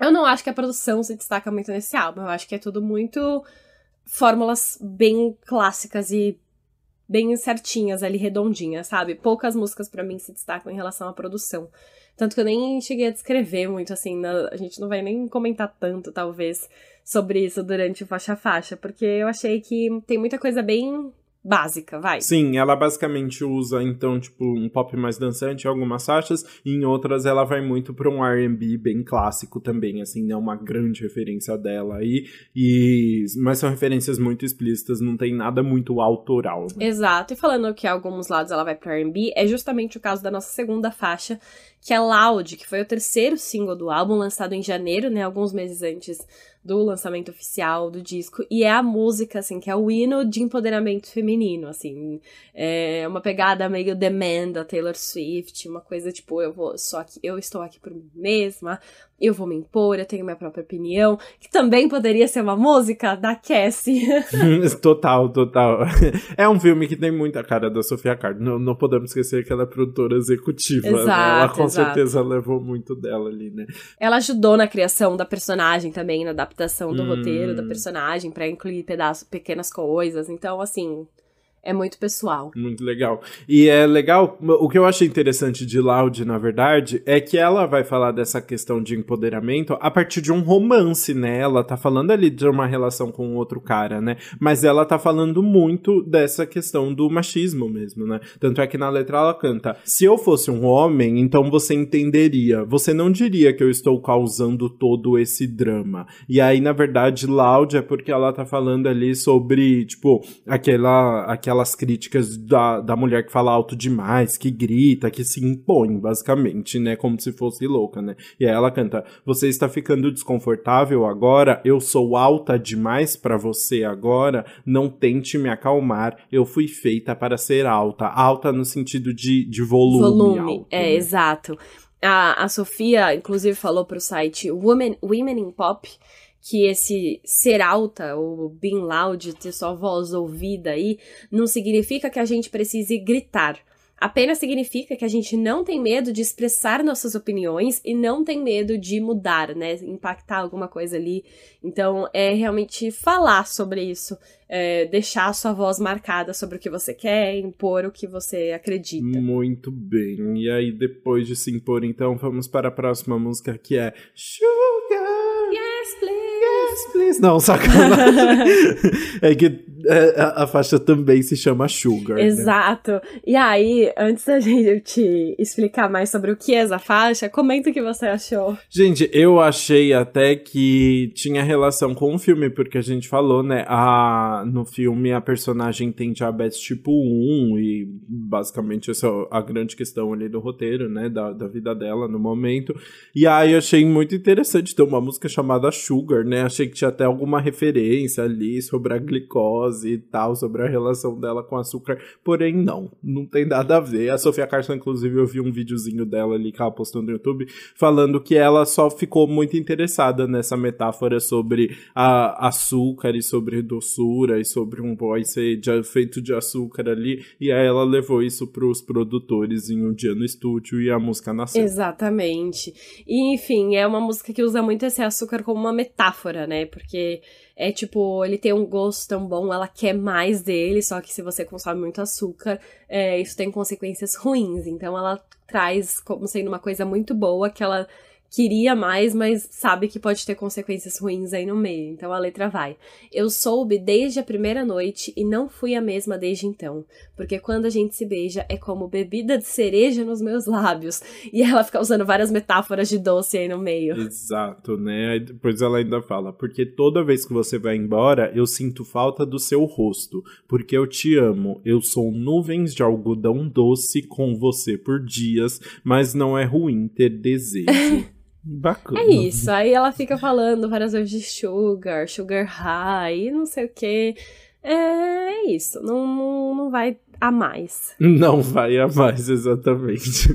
Eu não acho que a produção se destaca muito nesse álbum, eu acho que é tudo muito fórmulas bem clássicas e bem certinhas ali, redondinhas, sabe? Poucas músicas pra mim se destacam em relação à produção. Tanto que eu nem cheguei a descrever muito, assim, na- a gente não vai nem comentar tanto, talvez, sobre isso durante o faixa faixa, porque eu achei que tem muita coisa bem básica, vai. Sim, ela basicamente usa, então, tipo, um pop mais dançante em algumas faixas, e em outras ela vai muito pra um R&B bem clássico também, assim, né, uma grande referência dela aí, e... mas são referências muito explícitas, não tem nada muito autoral. Né? Exato, e falando que alguns lados ela vai pra R&B, é justamente o caso da nossa segunda faixa, que é Loud, que foi o terceiro single do álbum, lançado em janeiro, né, alguns meses antes do lançamento oficial do disco, e é a música, assim, que é o hino de empoderamento feminino, assim, é uma pegada meio demand da Taylor Swift, uma coisa tipo, eu vou só aqui, eu estou aqui por mim mesma, eu vou me impor, eu tenho minha própria opinião, que também poderia ser uma música da Cassie. total, total. É um filme que tem muita cara da Sofia Card. Não, não podemos esquecer que ela é produtora executiva. Exato, né? Ela com exato. certeza levou muito dela ali, né? Ela ajudou na criação da personagem também, na adaptação do hum. roteiro da personagem, para incluir pedaços, pequenas coisas. Então, assim, é muito pessoal. Muito legal. E é legal, o que eu achei interessante de Loud, na verdade, é que ela vai falar dessa questão de empoderamento a partir de um romance, né? Ela tá falando ali de uma relação com outro cara, né? Mas ela tá falando muito dessa questão do machismo mesmo, né? Tanto é que na letra ela canta: Se eu fosse um homem, então você entenderia. Você não diria que eu estou causando todo esse drama. E aí, na verdade, Loud é porque ela tá falando ali sobre, tipo, aquela, aquela aquelas críticas da, da mulher que fala alto demais, que grita, que se impõe, basicamente, né? Como se fosse louca, né? E aí ela canta: Você está ficando desconfortável agora? Eu sou alta demais para você agora? Não tente me acalmar. Eu fui feita para ser alta. Alta no sentido de, de volume. Volume, alto, é, né? exato. A, a Sofia, inclusive, falou pro site Women, Women in Pop que esse ser alta, ou being loud, ter sua voz ouvida aí, não significa que a gente precise gritar. Apenas significa que a gente não tem medo de expressar nossas opiniões e não tem medo de mudar, né? Impactar alguma coisa ali. Então, é realmente falar sobre isso, é, deixar a sua voz marcada sobre o que você quer, impor o que você acredita. Muito bem. E aí, depois de se impor, então, vamos para a próxima música que é Sugar. Yes, please. Não, sacanagem. é que é, a, a, faixa também se chama Sugar. Né? Exato. Né? E aí, antes da gente explicar mais sobre o que é essa faixa, comenta o que você achou. Gente, eu achei até que tinha relação com o filme, porque a gente falou, né? A, no filme a personagem tem diabetes tipo 1 e basicamente essa é a grande questão ali do roteiro, né? Da, da vida dela no momento. E aí eu achei muito interessante ter uma música chamada Sugar, né? Achei que tinha até alguma referência ali sobre a glicose e tal, sobre a relação dela com açúcar. Porém, não, não tem nada a ver. A Sofia Carson, inclusive, eu vi um videozinho dela ali que ela postou no YouTube, falando que ela só ficou muito interessada nessa metáfora sobre a açúcar e sobre doçura e sobre um boy ser feito de açúcar ali. E aí ela levou isso pros produtores em um dia no estúdio e a música nasceu. Exatamente. E, enfim, é uma música que usa muito esse açúcar como uma metáfora, né? Porque é tipo, ele tem um gosto tão bom, ela quer mais dele, só que se você consome muito açúcar, é, isso tem consequências ruins. Então ela traz como sendo uma coisa muito boa que ela queria mais, mas sabe que pode ter consequências ruins aí no meio. Então a letra vai. Eu soube desde a primeira noite e não fui a mesma desde então. Porque quando a gente se beija é como bebida de cereja nos meus lábios. E ela fica usando várias metáforas de doce aí no meio. Exato, né? Aí depois ela ainda fala: Porque toda vez que você vai embora, eu sinto falta do seu rosto. Porque eu te amo. Eu sou nuvens de algodão doce com você por dias, mas não é ruim ter desejo. Bacana. É isso. Aí ela fica falando várias vezes de sugar, sugar high, não sei o que. É isso. Não, não, não vai a mais. Não vai a mais, exatamente.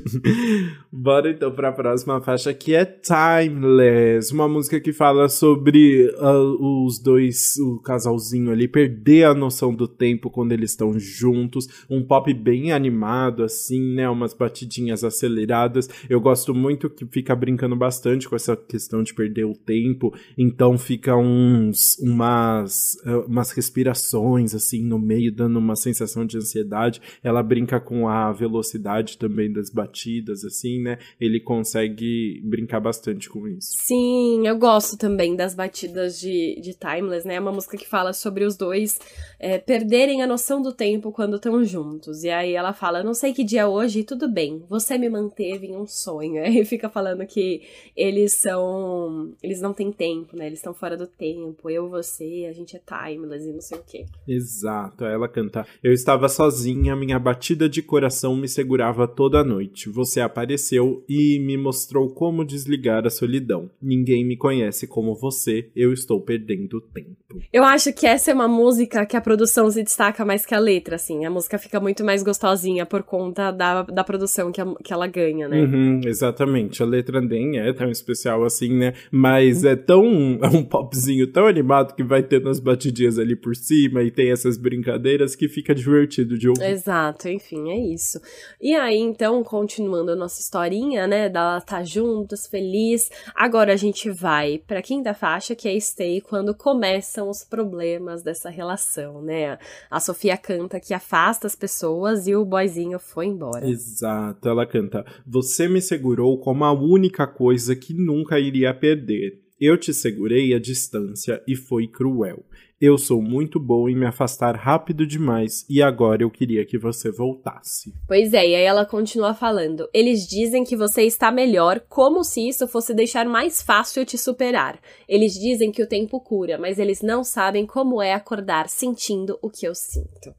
Bora então para a próxima faixa que é Timeless, uma música que fala sobre uh, os dois, o casalzinho ali, perder a noção do tempo quando eles estão juntos. Um pop bem animado, assim, né? Umas batidinhas aceleradas. Eu gosto muito que fica brincando bastante com essa questão de perder o tempo. Então fica uns, umas, uh, umas respirações, assim, no meio, dando uma sensação de ansiedade ansiedade. Ela brinca com a velocidade também das batidas, assim, né? Ele consegue brincar bastante com isso. Sim, eu gosto também das batidas de, de Timeless, né? É uma música que fala sobre os dois é, perderem a noção do tempo quando estão juntos. E aí ela fala: Não sei que dia é hoje e tudo bem, você me manteve em um sonho. Aí fica falando que eles são. Eles não têm tempo, né? Eles estão fora do tempo. Eu, você, a gente é timeless e não sei o quê. Exato, ela canta. Eu estava sozinha, minha batida de coração me segurava toda noite. Você apareceu e me mostrou como desligar a solidão. Ninguém me conhece como você, eu estou perdendo tempo. Eu acho que essa é uma música que a produção se destaca mais que a letra, assim. A música fica muito mais gostosinha por conta da, da produção que, a, que ela ganha, né? Uhum, exatamente. A letra nem é tão especial assim, né? Mas é tão. É um popzinho tão animado que vai tendo as batidinhas ali por cima e tem essas brincadeiras que fica divertido de ouvir. Exato, enfim, é isso. E aí, então, continuando a nossa historinha, né? Da tá juntas, feliz. Agora a gente vai pra quinta faixa, que é Stay, quando começam os problemas dessa relação, né? A Sofia canta que afasta as pessoas e o boyzinho foi embora. Exato, ela canta: Você me segurou como a única coisa que nunca iria perder. Eu te segurei à distância e foi cruel. Eu sou muito boa em me afastar rápido demais e agora eu queria que você voltasse. Pois é, e aí ela continua falando. Eles dizem que você está melhor, como se isso fosse deixar mais fácil te superar. Eles dizem que o tempo cura, mas eles não sabem como é acordar sentindo o que eu sinto.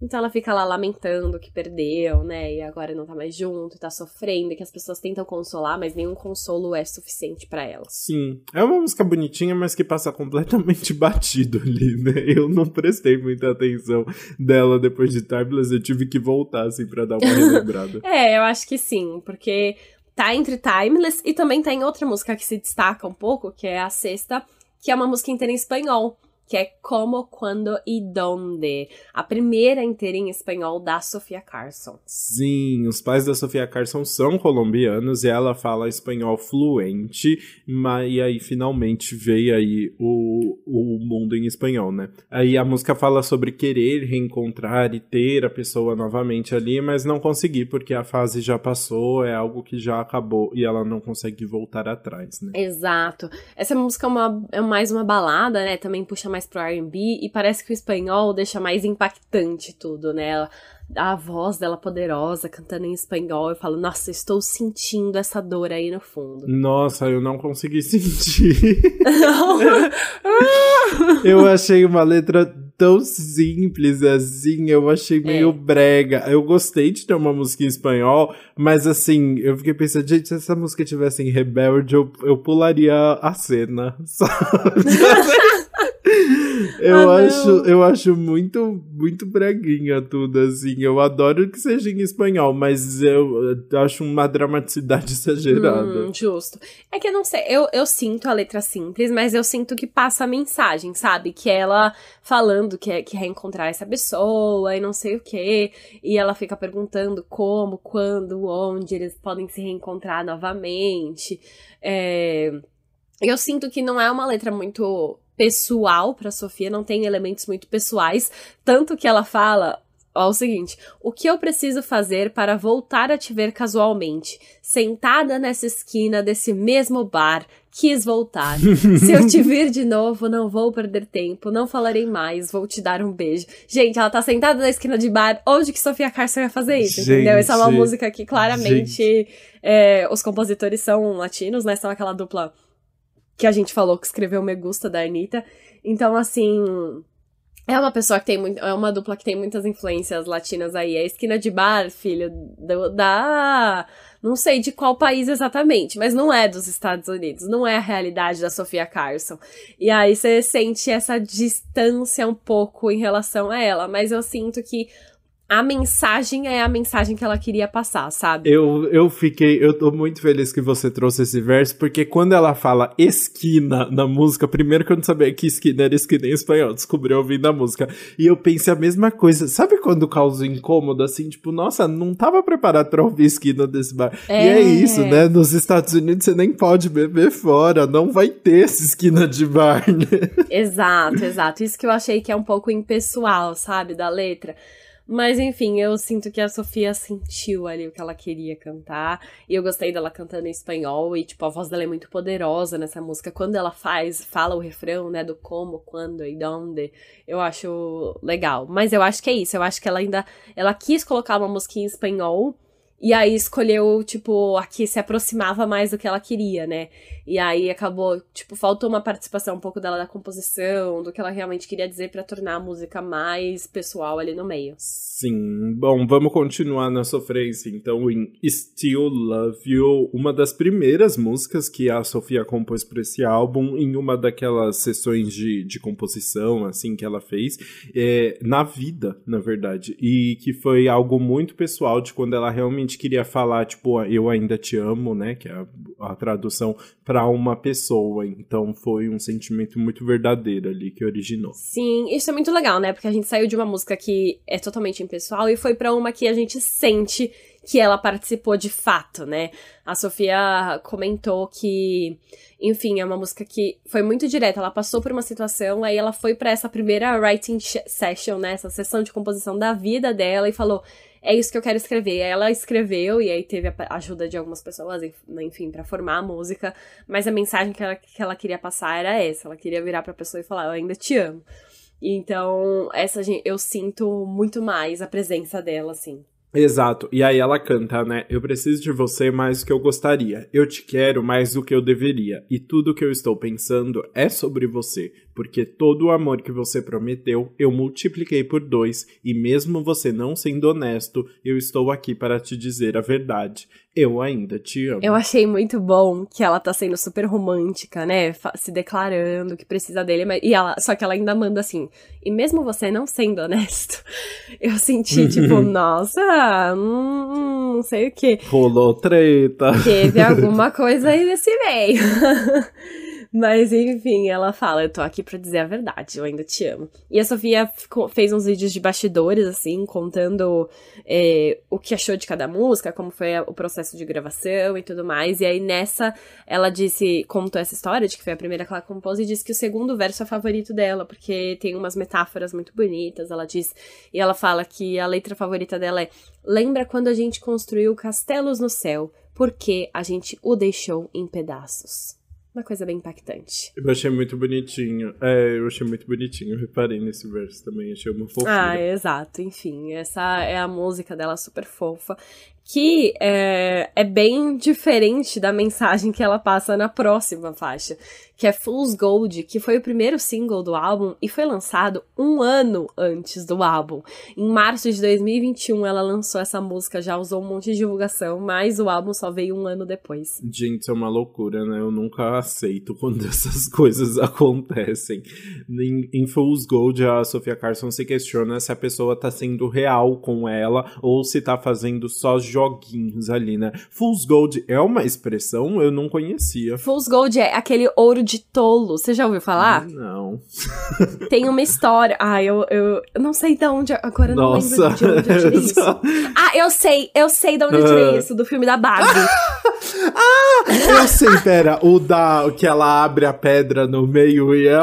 Então ela fica lá lamentando que perdeu, né? E agora não tá mais junto, tá sofrendo, e que as pessoas tentam consolar, mas nenhum consolo é suficiente para ela. Sim. É uma música bonitinha, mas que passa completamente batido ali, né? Eu não prestei muita atenção dela depois de Timeless, eu tive que voltar, assim, pra dar uma relembrada. é, eu acho que sim, porque tá entre Timeless e também tem outra música que se destaca um pouco, que é a sexta, que é uma música inteira em espanhol que é Como, Quando e Donde, a primeira inteira em espanhol da Sofia Carson. Sim, os pais da Sofia Carson são colombianos e ela fala espanhol fluente, mas, e aí finalmente veio aí o, o mundo em espanhol, né? Aí a música fala sobre querer reencontrar e ter a pessoa novamente ali, mas não conseguir, porque a fase já passou, é algo que já acabou e ela não consegue voltar atrás, né? Exato. Essa música é, uma, é mais uma balada, né? Também puxa mais mais pro R&B e parece que o espanhol deixa mais impactante tudo, né? A voz dela poderosa, cantando em espanhol, eu falo, nossa, estou sentindo essa dor aí no fundo. Nossa, eu não consegui sentir. eu achei uma letra tão simples assim, eu achei meio é. brega. Eu gostei de ter uma música em espanhol, mas assim, eu fiquei pensando, gente, se essa música tivesse em Rebelde, eu, eu pularia a cena, sabe? Eu, ah, acho, eu acho muito, muito breguinha tudo, assim. Eu adoro que seja em espanhol, mas eu, acho uma dramaticidade exagerada. Hum, justo. É que eu não sei, eu, eu sinto a letra simples, mas eu sinto que passa a mensagem, sabe? Que ela falando que, é, que reencontrar essa pessoa e não sei o quê. E ela fica perguntando como, quando, onde eles podem se reencontrar novamente. É... Eu sinto que não é uma letra muito pessoal para Sofia, não tem elementos muito pessoais, tanto que ela fala Ó, o seguinte: o que eu preciso fazer para voltar a te ver casualmente? Sentada nessa esquina desse mesmo bar, quis voltar. Se eu te vir de novo, não vou perder tempo, não falarei mais, vou te dar um beijo. Gente, ela tá sentada na esquina de bar, onde que Sofia Carson ia fazer isso, gente, entendeu? Essa é uma música que claramente é, os compositores são latinos, né? São aquela dupla que a gente falou que escreveu Me Gusta da Anitta. Então, assim. É uma pessoa que tem muito. É uma dupla que tem muitas influências latinas aí. É esquina de bar, filho, do, da. Não sei de qual país exatamente, mas não é dos Estados Unidos. Não é a realidade da Sofia Carson. E aí você sente essa distância um pouco em relação a ela. Mas eu sinto que a mensagem é a mensagem que ela queria passar, sabe? Eu, eu fiquei, eu tô muito feliz que você trouxe esse verso, porque quando ela fala esquina na música, primeiro que eu não sabia que esquina era esquina em espanhol, descobri ouvindo a música. E eu pensei a mesma coisa. Sabe quando causa incômodo, assim, tipo, nossa, não tava preparado pra ouvir esquina desse bar. É. E é isso, né? Nos Estados Unidos você nem pode beber fora, não vai ter essa esquina de bar, né? Exato, exato. Isso que eu achei que é um pouco impessoal, sabe, da letra. Mas enfim, eu sinto que a Sofia sentiu ali o que ela queria cantar. E eu gostei dela cantando em espanhol. E, tipo, a voz dela é muito poderosa nessa música. Quando ela faz, fala o refrão, né? Do como, quando e donde. Eu acho legal. Mas eu acho que é isso. Eu acho que ela ainda. Ela quis colocar uma música em espanhol e aí escolheu, tipo, a que se aproximava mais do que ela queria, né? E aí acabou, tipo, faltou uma participação um pouco dela da composição, do que ela realmente queria dizer para tornar a música mais pessoal ali no meio. Sim, bom, vamos continuar na sofrência. Então, em Still Love You, uma das primeiras músicas que a Sofia compôs para esse álbum, em uma daquelas sessões de, de composição, assim, que ela fez, é, na vida, na verdade. E que foi algo muito pessoal de quando ela realmente queria falar, tipo, eu ainda te amo, né? Que é a, a tradução para uma pessoa. Então foi um sentimento muito verdadeiro ali que originou. Sim, isso é muito legal, né? Porque a gente saiu de uma música que é totalmente impessoal e foi para uma que a gente sente que ela participou de fato, né? A Sofia comentou que, enfim, é uma música que foi muito direta. Ela passou por uma situação, aí ela foi para essa primeira writing session, né? Essa sessão de composição da vida dela e falou: é isso que eu quero escrever. Ela escreveu e aí teve a ajuda de algumas pessoas, enfim, para formar a música, mas a mensagem que ela, que ela queria passar era essa. Ela queria virar pra pessoa e falar: Eu ainda te amo. Então, essa eu sinto muito mais a presença dela, assim. Exato. E aí ela canta, né? Eu preciso de você mais do que eu gostaria. Eu te quero mais do que eu deveria. E tudo que eu estou pensando é sobre você porque todo o amor que você prometeu eu multipliquei por dois, e mesmo você não sendo honesto, eu estou aqui para te dizer a verdade. Eu ainda te amo. Eu achei muito bom que ela tá sendo super romântica, né? Se declarando que precisa dele, mas... e ela, só que ela ainda manda assim. E mesmo você não sendo honesto, eu senti tipo, nossa, hum, não sei o que. Rolou treta. Teve alguma coisa aí nesse meio. Mas enfim, ela fala: Eu tô aqui pra dizer a verdade, eu ainda te amo. E a Sofia fez uns vídeos de bastidores, assim, contando é, o que achou de cada música, como foi o processo de gravação e tudo mais. E aí nessa, ela disse, contou essa história de que foi a primeira que ela compôs e disse que o segundo verso é favorito dela, porque tem umas metáforas muito bonitas, ela diz. E ela fala que a letra favorita dela é: Lembra quando a gente construiu castelos no céu? Porque a gente o deixou em pedaços uma coisa bem impactante. Eu achei muito bonitinho. É, eu achei muito bonitinho. Eu reparei nesse verso também, achei uma fofura. Ah, exato. Enfim, essa é a música dela super fofa que é, é, bem diferente da mensagem que ela passa na próxima faixa, que é Fool's Gold, que foi o primeiro single do álbum e foi lançado um ano antes do álbum. Em março de 2021 ela lançou essa música, já usou um monte de divulgação, mas o álbum só veio um ano depois. Gente, é uma loucura, né? Eu nunca aceito quando essas coisas acontecem. Em, em Fool's Gold, a Sofia Carson se questiona se a pessoa tá sendo real com ela ou se tá fazendo só joguinhos ali, né? Fool's Gold é uma expressão? Eu não conhecia. Fool's Gold é aquele ouro de tolo. Você já ouviu falar? Não. Tem uma história. Ah, eu, eu, eu não sei de onde. Agora eu não Nossa. lembro de onde eu tirei isso. Ah, eu sei, eu sei de onde eu tirei isso, do filme da Barbie. ah! Eu sei, pera. O da. que ela abre a pedra no meio e é.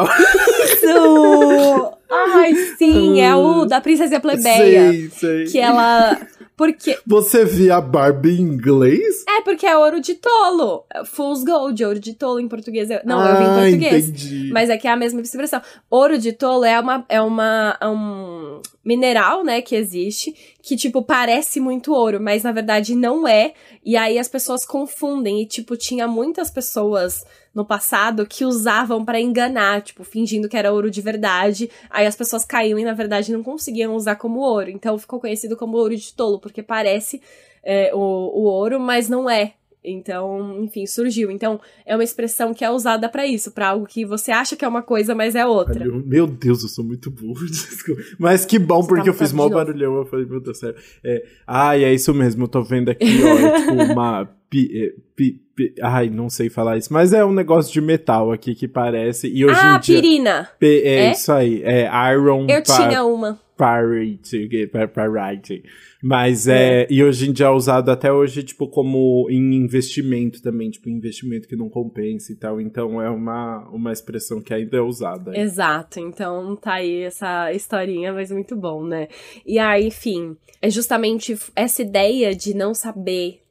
Isso! Ai, sim, é o da Princesa Plebeia. Sei, sei. Que ela porque. Você via Barbie em inglês? É, porque é ouro de tolo. Fool's Gold, ouro de tolo em português. Não, ah, eu vi em português. Entendi. Mas é que é a mesma expressão. Ouro de tolo é uma. É uma é um mineral, né, que existe, que, tipo, parece muito ouro, mas na verdade não é. E aí as pessoas confundem. E, tipo, tinha muitas pessoas no passado que usavam para enganar, tipo, fingindo que era ouro de verdade. Aí as pessoas caíam e, na verdade, não conseguiam usar como ouro. Então ficou conhecido como ouro de tolo, porque parece é, o, o ouro, mas não é. Então, enfim, surgiu. Então, é uma expressão que é usada para isso, para algo que você acha que é uma coisa, mas é outra. Meu Deus, eu sou muito burro. Desculpa. Mas que bom, porque eu fiz mal barulhão. Eu falei, meu Deus, sério. É, ai, é isso mesmo, eu tô vendo aqui, ó, é tipo uma. Pi, é, pi, pi, ai, não sei falar isso, mas é um negócio de metal aqui que parece. E hoje ah, em dia, pirina. é, é, isso aí. É Iron. Eu tinha uma. Parity, parity. Mas é, é, e hoje em dia é usado até hoje, tipo, como em investimento também, tipo, investimento que não compensa e tal. Então é uma, uma expressão que ainda é usada. Exato, então tá aí essa historinha, mas muito bom, né? E aí, enfim, é justamente essa ideia de não saber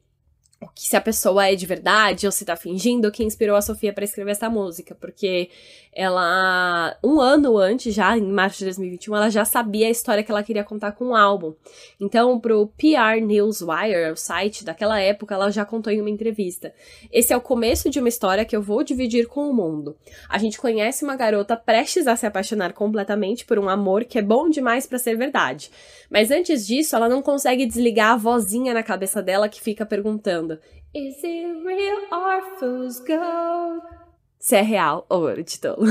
que se a pessoa é de verdade ou se tá fingindo, que inspirou a Sofia para escrever essa música, porque ela, um ano antes, já em março de 2021, ela já sabia a história que ela queria contar com o álbum. Então, pro PR Newswire, o site daquela época, ela já contou em uma entrevista. Esse é o começo de uma história que eu vou dividir com o mundo. A gente conhece uma garota prestes a se apaixonar completamente por um amor que é bom demais para ser verdade. Mas antes disso, ela não consegue desligar a vozinha na cabeça dela que fica perguntando: Is it real or fool's gold? Se é real ou ouro de tolo.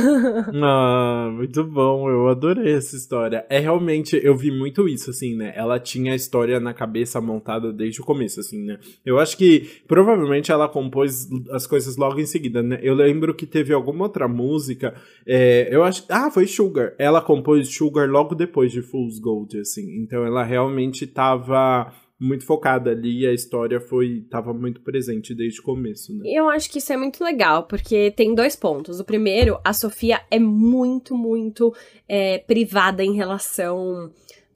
ah, muito bom, eu adorei essa história. É realmente, eu vi muito isso, assim, né? Ela tinha a história na cabeça montada desde o começo, assim, né? Eu acho que provavelmente ela compôs as coisas logo em seguida, né? Eu lembro que teve alguma outra música, é, eu acho. Ah, foi Sugar. Ela compôs Sugar logo depois de Fool's Gold, assim. Então ela realmente tava muito focada ali e a história foi tava muito presente desde o começo, né? Eu acho que isso é muito legal, porque tem dois pontos. O primeiro, a Sofia é muito, muito é, privada em relação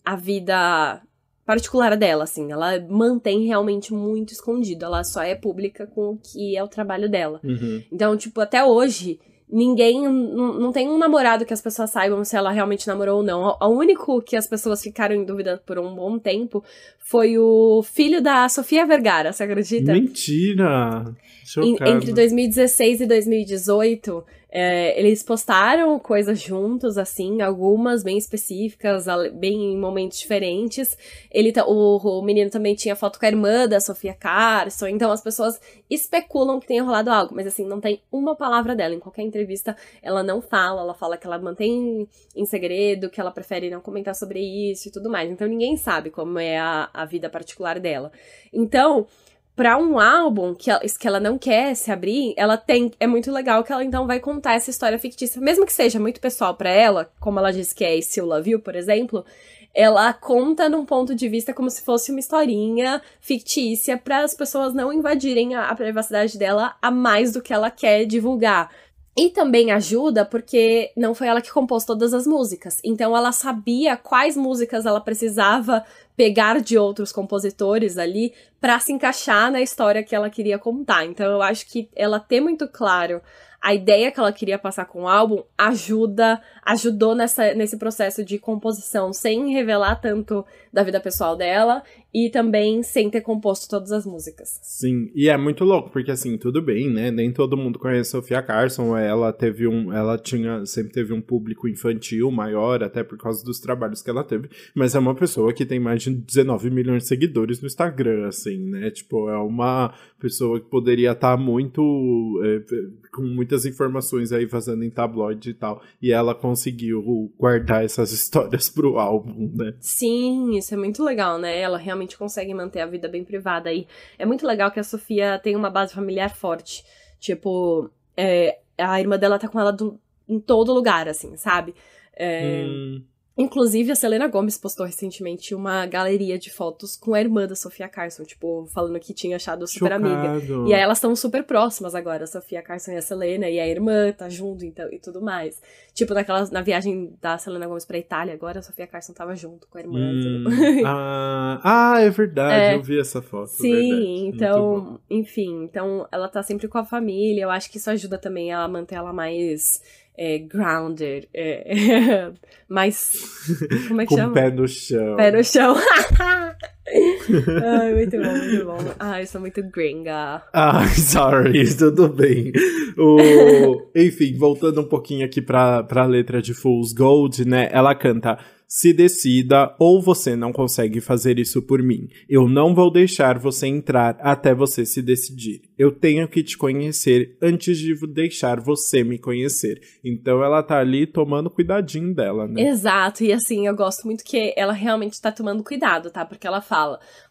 à vida particular dela, assim. Ela mantém realmente muito escondido. Ela só é pública com o que é o trabalho dela. Uhum. Então, tipo, até hoje ninguém. Não, tem um namorado que as pessoas saibam se ela realmente namorou ou não. O único que as pessoas ficaram em dúvida por um bom tempo foi o filho da Sofia Vergara, você acredita? Mentira! Chocado. entre 2016 e 2018, é, eles postaram coisas juntos, assim, algumas bem específicas, bem em momentos diferentes. Ele, o, o menino também tinha foto com a irmã da Sofia Carson, então as pessoas especulam que tenha rolado algo, mas assim, não tem uma palavra dela. Em qualquer entrevista, ela não fala, ela fala que ela mantém em segredo, que ela prefere não comentar sobre isso e tudo mais. Então ninguém sabe como é a, a vida particular dela. Então, para um álbum que ela, que ela não quer se abrir, ela tem. É muito legal que ela então vai contar essa história fictícia. Mesmo que seja muito pessoal para ela, como ela disse que é Still Love You, por exemplo, ela conta num ponto de vista como se fosse uma historinha fictícia para as pessoas não invadirem a, a privacidade dela a mais do que ela quer divulgar. E também ajuda porque não foi ela que compôs todas as músicas. Então ela sabia quais músicas ela precisava pegar de outros compositores ali para se encaixar na história que ela queria contar. Então eu acho que ela ter muito claro a ideia que ela queria passar com o álbum ajuda, ajudou nessa, nesse processo de composição, sem revelar tanto da vida pessoal dela e também sem ter composto todas as músicas. Sim, e é muito louco, porque assim, tudo bem, né? Nem todo mundo conhece Sofia Carson, ela teve um, ela tinha, sempre teve um público infantil maior, até por causa dos trabalhos que ela teve, mas é uma pessoa que tem mais de 19 milhões de seguidores no Instagram, assim, né? Tipo, é uma pessoa que poderia estar tá muito, é, com muitas informações aí vazando em tabloide e tal, e ela conseguiu guardar essas histórias pro álbum, né? Sim, isso é muito legal, né? Ela realmente conseguem manter a vida bem privada. E é muito legal que a Sofia tem uma base familiar forte. Tipo, é, a irmã dela tá com ela do, em todo lugar, assim, sabe? É, hum. Inclusive, a Selena Gomes postou recentemente uma galeria de fotos com a irmã da Sofia Carson, tipo, falando que tinha achado super Chocado. amiga. E aí elas estão super próximas agora, a Sofia Carson e a Selena, e a irmã tá junto então, e tudo mais. Tipo, naquela, na viagem da Selena Gomes pra Itália, agora a Sofia Carson tava junto com a irmã. Hum. ah, ah, é verdade, é, eu vi essa foto. Sim, verdade. então, enfim, então ela tá sempre com a família, eu acho que isso ajuda também a manter ela mais é, grounded, é, mais. Como é que Com chama? Pé no chão. Pé no chão. Ai, muito bom, muito bom. Ai, eu sou muito gringa. Ai, sorry, tudo bem. O... Enfim, voltando um pouquinho aqui pra, pra letra de Fool's Gold, né? Ela canta se decida ou você não consegue fazer isso por mim. Eu não vou deixar você entrar até você se decidir. Eu tenho que te conhecer antes de deixar você me conhecer. Então ela tá ali tomando cuidadinho dela, né? Exato, e assim, eu gosto muito que ela realmente tá tomando cuidado, tá? Porque ela fala: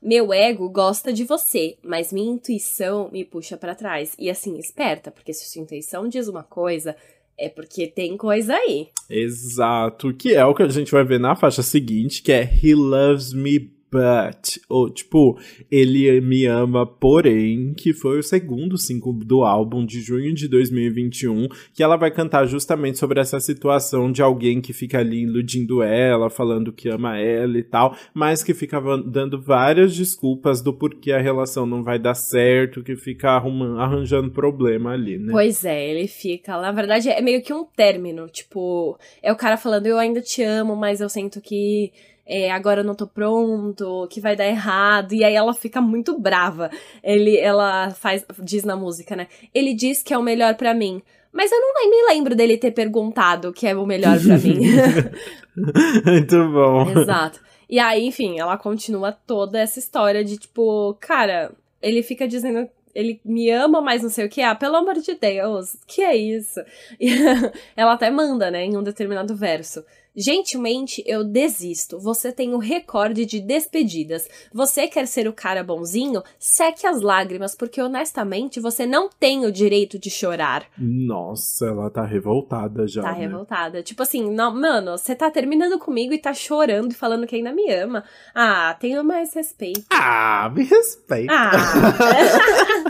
"Meu ego gosta de você, mas minha intuição me puxa para trás". E assim, esperta, porque se sua intuição diz uma coisa, é porque tem coisa aí. Exato, que é o que a gente vai ver na faixa seguinte, que é He Loves Me But, ou tipo, Ele Me Ama Porém, que foi o segundo single do álbum de junho de 2021, que ela vai cantar justamente sobre essa situação de alguém que fica ali iludindo ela, falando que ama ela e tal, mas que fica dando várias desculpas do porquê a relação não vai dar certo, que fica arrumando, arranjando problema ali, né? Pois é, ele fica. Na verdade, é meio que um término, tipo, é o cara falando, eu ainda te amo, mas eu sinto que é, agora eu não tô pronto, que vai dar errado. E aí ela fica muito brava. Ele, ela faz, diz na música, né? Ele diz que é o melhor para mim. Mas eu não nem me lembro dele ter perguntado o que é o melhor para mim. muito bom. Exato. E aí, enfim, ela continua toda essa história de tipo, cara, ele fica dizendo ele me ama, mas não sei o que. Ah, pelo amor de Deus, que é isso? E ela até manda, né, em um determinado verso. Gentilmente, eu desisto. Você tem o recorde de despedidas. Você quer ser o cara bonzinho? Seque as lágrimas, porque honestamente você não tem o direito de chorar. Nossa, ela tá revoltada já. Tá né? revoltada. Tipo assim, não, mano, você tá terminando comigo e tá chorando e falando que ainda me ama. Ah, tenha mais respeito. Ah, me respeita. Ah.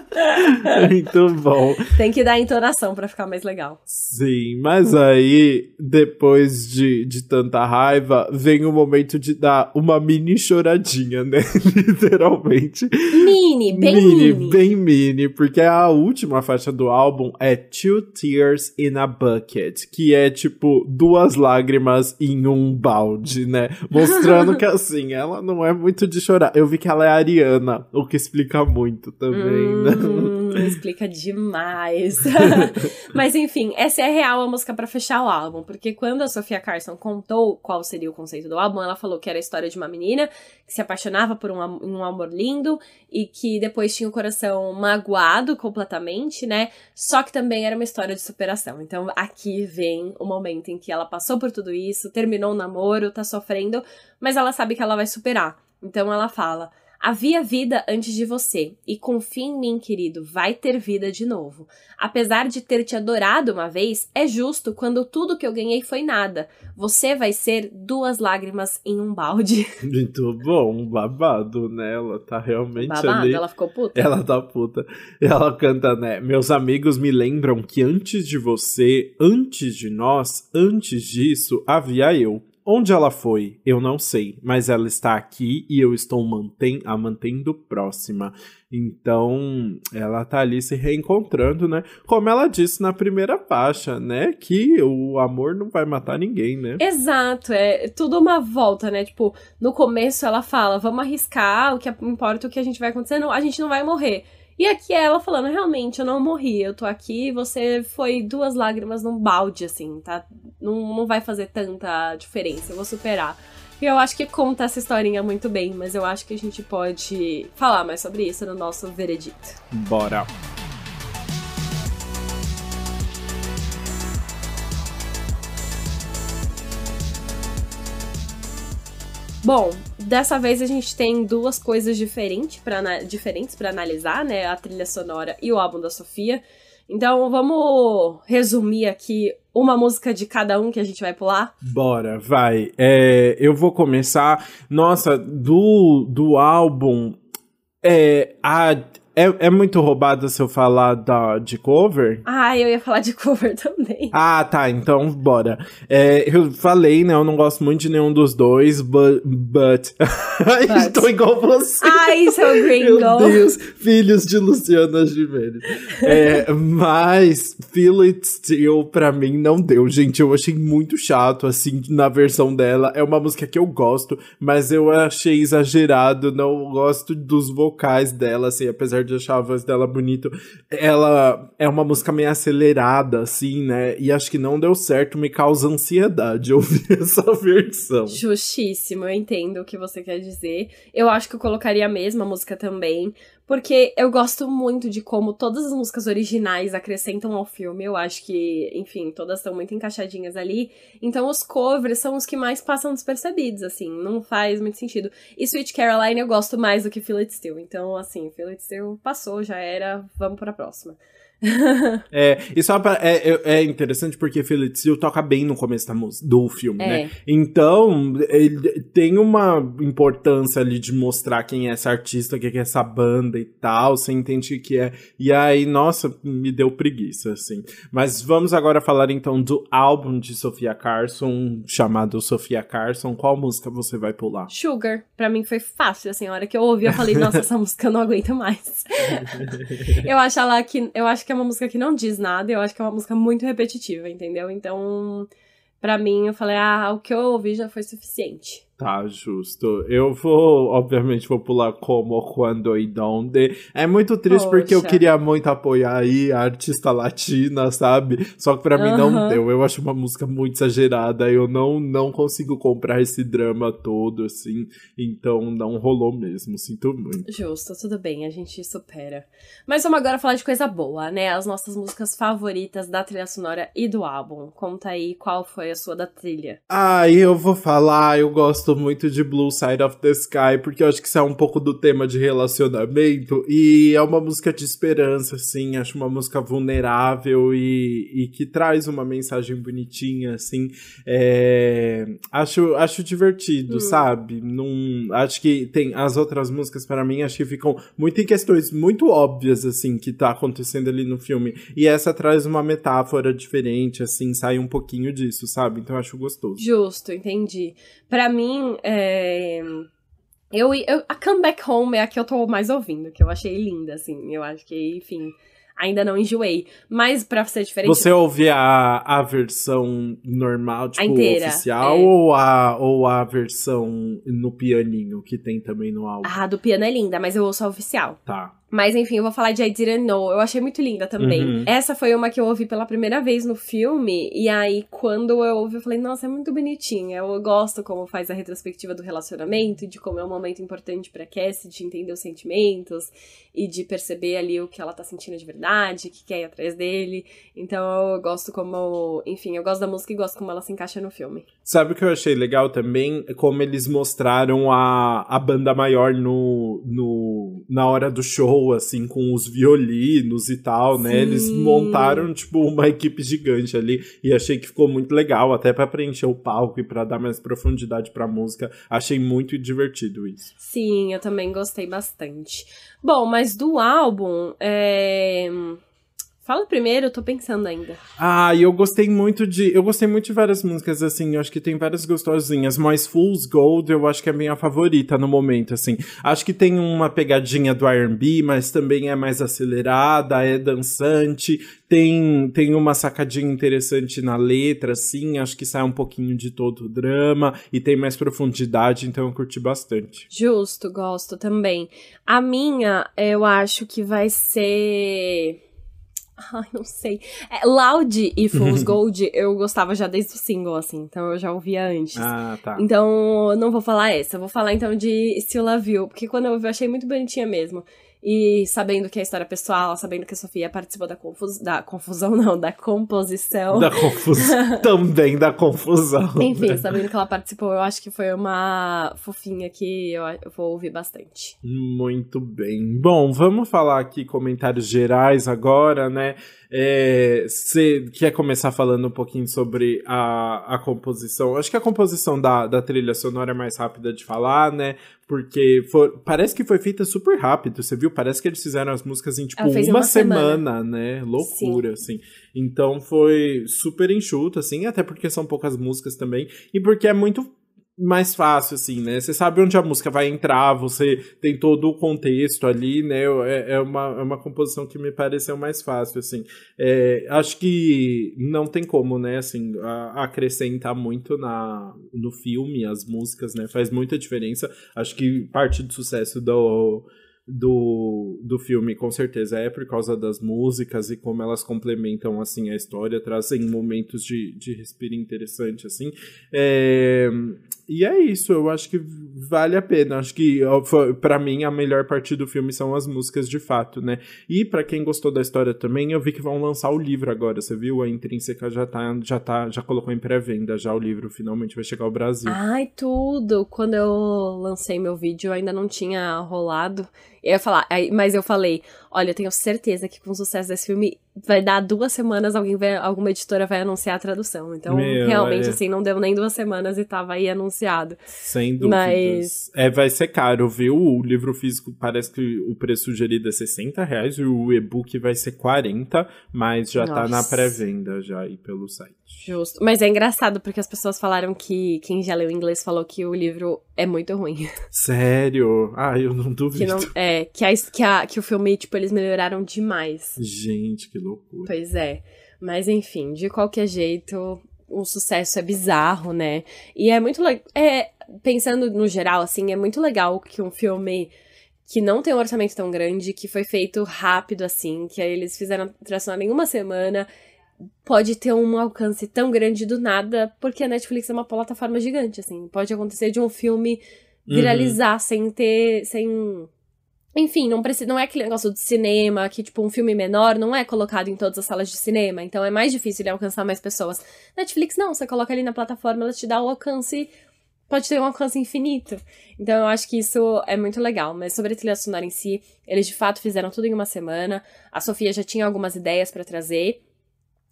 Muito bom. Tem que dar entonação para ficar mais legal. Sim, mas aí, depois de, de tanta raiva, vem o momento de dar uma mini choradinha, né? Literalmente. Mini, bem mini, mini. Bem mini, porque a última faixa do álbum é Two Tears in a Bucket, que é tipo duas lágrimas em um balde, né? Mostrando que assim, ela não é muito de chorar. Eu vi que ela é ariana, o que explica muito também, hum. né? Explica demais. Mas enfim, essa é a real a música para fechar o álbum, porque quando a Sofia Carson contou qual seria o conceito do álbum, ela falou que era a história de uma menina que se apaixonava por um, um amor lindo e que depois tinha o coração magoado completamente, né? Só que também era uma história de superação. Então aqui vem o momento em que ela passou por tudo isso, terminou o namoro, tá sofrendo, mas ela sabe que ela vai superar. Então ela fala: Havia vida antes de você, e confia em mim, querido, vai ter vida de novo. Apesar de ter te adorado uma vez, é justo quando tudo que eu ganhei foi nada. Você vai ser duas lágrimas em um balde. Muito bom, babado, né? Ela tá realmente babado, ali. ela ficou puta. Ela tá puta. Ela canta, né? Meus amigos me lembram que antes de você, antes de nós, antes disso, havia eu. Onde ela foi, eu não sei, mas ela está aqui e eu estou a mantendo próxima. Então, ela tá ali se reencontrando, né? Como ela disse na primeira faixa, né? Que o amor não vai matar ninguém, né? Exato, é tudo uma volta, né? Tipo, no começo ela fala, vamos arriscar, o que importa o que a gente vai acontecer, não, a gente não vai morrer. E aqui é ela falando, realmente, eu não morri, eu tô aqui, você foi duas lágrimas num balde, assim, tá? Não, não vai fazer tanta diferença, eu vou superar. E eu acho que conta essa historinha muito bem, mas eu acho que a gente pode falar mais sobre isso no nosso veredito. Bora! Bom, dessa vez a gente tem duas coisas diferentes para diferentes para analisar, né? A trilha sonora e o álbum da Sofia. Então vamos resumir aqui uma música de cada um que a gente vai pular? Bora, vai. É, eu vou começar. Nossa, do, do álbum. É, a, é, é muito roubado se eu falar da, de cover? Ah, eu ia falar de cover também. Ah, tá, então bora. É, eu falei, né, eu não gosto muito de nenhum dos dois, but... but... but. Tô igual você. Ai, seu gringo. Meu Deus, filhos de Luciana Gimenez. é, mas Feel It Still, pra mim, não deu, gente. Eu achei muito chato, assim, na versão dela. É uma música que eu gosto, mas eu achei exagerado, não gosto dos vocais dela, assim, apesar de achar a voz dela bonito. Ela é uma música meio acelerada, assim, né? E acho que não deu certo, me causa ansiedade ouvir essa versão. Justíssimo, eu entendo o que você quer dizer. Eu acho que eu colocaria a mesma música também, porque eu gosto muito de como todas as músicas originais acrescentam ao filme. Eu acho que, enfim, todas estão muito encaixadinhas ali. Então os covers são os que mais passam despercebidos, assim. Não faz muito sentido. E Sweet Caroline eu gosto mais do que Feel It Still. Então, assim, Feel It Still passou, já era. Vamos pra próxima. é, e só pra, é, é, é interessante porque Felix Hill toca bem no começo da música, do filme, É. né? Então, ele tem uma importância ali de mostrar quem é essa artista, o que é essa banda e tal, você entende o que é. E aí, nossa, me deu preguiça, assim. Mas vamos agora falar então do álbum de Sofia Carson, chamado Sofia Carson. Qual música você vai pular? Sugar, pra mim foi fácil, assim, a hora que eu ouvi, eu falei, nossa, essa música eu não aguento mais. eu acho ela que, eu acho que é uma música que não diz nada, eu acho que é uma música muito repetitiva, entendeu? Então, pra mim, eu falei, ah, o que eu ouvi já foi suficiente. Tá, justo. Eu vou, obviamente, vou pular como, quando e donde. É muito triste porque eu Poxa. queria muito apoiar aí a artista latina, sabe? Só que pra mim não deu. Eu acho uma música muito exagerada. Eu não, não consigo comprar esse drama todo, assim. Então não rolou mesmo. Sinto muito. Justo, tudo bem, a gente supera. Mas vamos agora falar de coisa boa, né? As nossas músicas favoritas da trilha sonora e do álbum. Conta aí qual foi a sua da trilha. Ah, eu vou falar, eu gosto muito de Blue Side of the Sky, porque eu acho que isso é um pouco do tema de relacionamento, e é uma música de esperança, assim, acho uma música vulnerável e, e que traz uma mensagem bonitinha, assim, é, acho, acho divertido, Hum. sabe? Num, acho que tem as outras músicas, para mim, acho que ficam muito em questões muito óbvias, assim, que tá acontecendo ali no filme, e essa traz uma metáfora diferente, assim, sai um pouquinho disso, sabe? Então eu acho gostoso. Justo, entendi. Pra mim, é... Eu, eu, a Come Back Home é a que eu tô mais ouvindo, que eu achei linda, assim. Eu acho que, enfim, ainda não enjoei. Mas pra ser diferente. Você ouve a, a versão normal, tipo, inteira, oficial, é. ou, a, ou a versão no pianinho, que tem também no álbum? Ah, do piano é linda, mas eu ouço a oficial. Tá. Mas enfim, eu vou falar de I Didn't Know. Eu achei muito linda também. Uhum. Essa foi uma que eu ouvi pela primeira vez no filme. E aí, quando eu ouvi, eu falei, nossa, é muito bonitinha. Eu gosto como faz a retrospectiva do relacionamento, de como é um momento importante pra Cassie, de entender os sentimentos e de perceber ali o que ela tá sentindo de verdade, o que quer ir atrás dele. Então eu gosto como. Enfim, eu gosto da música e gosto como ela se encaixa no filme. Sabe o que eu achei legal também? É Como eles mostraram a, a banda maior no, no, na hora do show, assim, com os violinos e tal, né? Sim. Eles montaram, tipo, uma equipe gigante ali e achei que ficou muito legal, até pra preencher o palco e pra dar mais profundidade pra música. Achei muito divertido isso. Sim, eu também gostei bastante. Bom, mas do álbum, é... Fala primeiro, eu tô pensando ainda. Ah, eu gostei muito de. Eu gostei muito de várias músicas, assim. Eu acho que tem várias gostosinhas. Mas Fool's Gold eu acho que é a minha favorita no momento, assim. Acho que tem uma pegadinha do RB, mas também é mais acelerada, é dançante. Tem, tem uma sacadinha interessante na letra, assim. Acho que sai um pouquinho de todo o drama e tem mais profundidade, então eu curti bastante. Justo, gosto também. A minha, eu acho que vai ser. Ai, não sei. É, Loud e Fool's Gold eu gostava já desde o single, assim, então eu já ouvia antes. Ah, tá. Então, não vou falar essa, eu vou falar então de Still Love You, porque quando eu ouvi eu achei muito bonitinha mesmo. E sabendo que é história pessoal, sabendo que a Sofia participou da, confus... da confusão, não, da composição. Da confusão. também da confusão. Enfim, né? sabendo que ela participou, eu acho que foi uma fofinha que eu, eu vou ouvir bastante. Muito bem. Bom, vamos falar aqui comentários gerais agora, né? Você quer começar falando um pouquinho sobre a, a composição? Acho que a composição da, da trilha sonora é mais rápida de falar, né? Porque for- parece que foi feita super rápido, você viu? Parece que eles fizeram as músicas em tipo uma, uma semana. semana, né? Loucura, assim. Então foi super enxuto, assim, até porque são poucas músicas também, e porque é muito mais fácil, assim, né? Você sabe onde a música vai entrar, você tem todo o contexto ali, né? É, é, uma, é uma composição que me pareceu mais fácil, assim. É, acho que não tem como, né, assim, a- acrescentar muito na, no filme, as músicas, né? Faz muita diferença. Acho que parte do sucesso do, do, do filme, com certeza, é por causa das músicas e como elas complementam, assim, a história, trazem momentos de, de respiro interessante, assim. É, e é isso, eu acho que vale a pena. Acho que, pra mim, a melhor parte do filme são as músicas de fato, né? E pra quem gostou da história também, eu vi que vão lançar o livro agora, você viu? A Intrínseca já tá, já tá, já colocou em pré-venda já o livro, finalmente vai chegar ao Brasil. Ai, tudo! Quando eu lancei meu vídeo, ainda não tinha rolado. Eu ia falar, mas eu falei: olha, eu tenho certeza que com o sucesso desse filme vai dar duas semanas, alguém vai, alguma editora vai anunciar a tradução. Então, Meu, realmente, é. assim, não deu nem duas semanas e tava aí anunciado. Sem dúvidas. Mas- É, vai ser caro, viu? O livro físico parece que o preço sugerido é 60 reais e o e-book vai ser 40, mas já tá na Nossa. pré-venda já aí pelo site. Justo. Mas é engraçado, porque as pessoas falaram que quem já leu inglês falou que o livro é muito ruim. Sério? Ah, eu não duvido. Que, não, é, que, a, que, a, que o filme, tipo, eles melhoraram demais. Gente, que loucura. Pois é. Mas enfim, de qualquer jeito, o sucesso é bizarro, né? E é muito legal. É, pensando no geral, assim, é muito legal que um filme que não tem um orçamento tão grande, que foi feito rápido, assim, que aí eles fizeram tracionar em uma semana, pode ter um alcance tão grande do nada, porque a Netflix é uma plataforma gigante, assim. Pode acontecer de um filme viralizar sem ter. sem. Enfim, não precisa, não é aquele negócio de cinema que, tipo, um filme menor não é colocado em todas as salas de cinema, então é mais difícil de alcançar mais pessoas. Netflix não, você coloca ali na plataforma, ela te dá o alcance, pode ter um alcance infinito. Então eu acho que isso é muito legal. Mas sobre a trilha sonora em si, eles de fato fizeram tudo em uma semana. A Sofia já tinha algumas ideias pra trazer.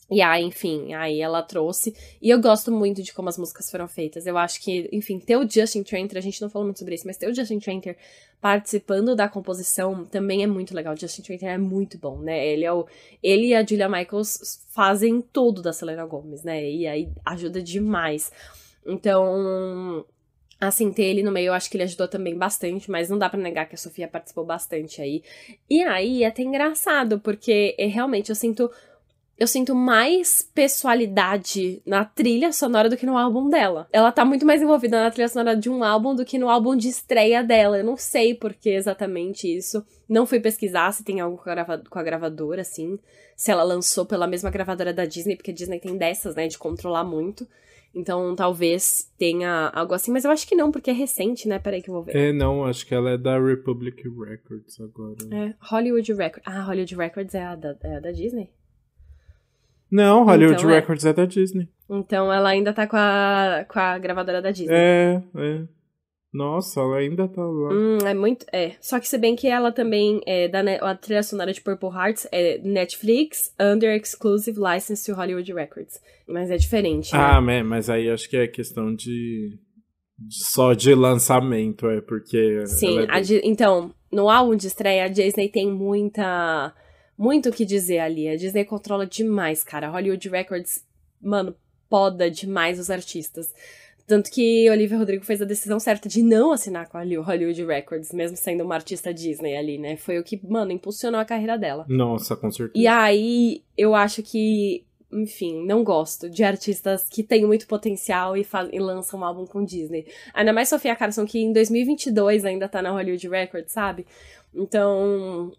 E aí, enfim, aí ela trouxe. E eu gosto muito de como as músicas foram feitas. Eu acho que, enfim, ter o Justin Tranter, a gente não falou muito sobre isso, mas ter o Justin Tranter participando da composição também é muito legal. O Justin Tranter é muito bom, né? Ele é o. Ele e a Julia Michaels fazem tudo da Selena Gomez, né? E aí ajuda demais. Então, assim, ter ele no meio, eu acho que ele ajudou também bastante, mas não dá pra negar que a Sofia participou bastante aí. E aí é até engraçado, porque é, realmente eu sinto eu sinto mais pessoalidade na trilha sonora do que no álbum dela. Ela tá muito mais envolvida na trilha sonora de um álbum do que no álbum de estreia dela. Eu não sei por que exatamente isso. Não fui pesquisar se tem algo com a, grava com a gravadora, assim. Se ela lançou pela mesma gravadora da Disney, porque a Disney tem dessas, né, de controlar muito. Então talvez tenha algo assim, mas eu acho que não, porque é recente, né? Peraí que eu vou ver. É, não, acho que ela é da Republic Records agora. É, Hollywood Records. Ah, Hollywood Records é a da, é a da Disney? Não, Hollywood Então é. Records é da Disney. Então ela ainda tá com a, com a gravadora da Disney. É, é. Nossa, ela ainda tá lá. Hum, é muito. É. Só que se bem que ela também é da a trilha sonora de Purple Hearts é Netflix under exclusive license to Hollywood Records. Mas é diferente. né? Ah, né, mas aí acho que é questão de. só de lançamento, é porque. Sim, é então, no álbum de estreia, a Disney tem muita. Muito o que dizer ali. A Disney controla demais, cara. A Hollywood Records, mano, poda demais os artistas. Tanto que Olivia Rodrigo fez a decisão certa de não assinar com a Hollywood Records, mesmo sendo uma artista Disney ali, né? Foi o que, mano, impulsionou a carreira dela. Nossa, com certeza. E aí, eu acho que, enfim, não gosto de artistas que têm muito potencial e, e lançam um álbum com Disney. Ainda mais Sofia Carson, que em 2022 ainda tá na Hollywood Records, sabe? Então,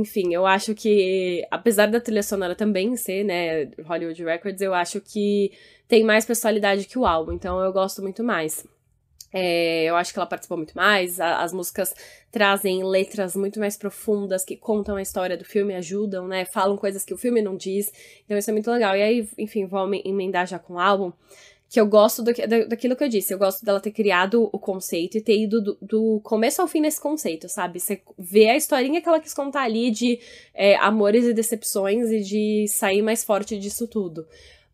enfim, eu acho que, apesar da trilha sonora também ser, né, Hollywood Records, eu acho que tem mais personalidade que o álbum, então eu gosto muito mais. É, eu acho que ela participou muito mais, a- as músicas trazem letras muito mais profundas que contam a história do filme, ajudam, né? Falam coisas que o filme não diz. Então isso é muito legal. E aí, enfim, vou me- emendar já com o álbum. Que eu gosto do, da- daquilo que eu disse. Eu gosto dela ter criado o conceito e ter ido do, do começo ao fim nesse conceito, sabe? Você vê a historinha que ela quis contar ali de é, amores e decepções e de sair mais forte disso tudo.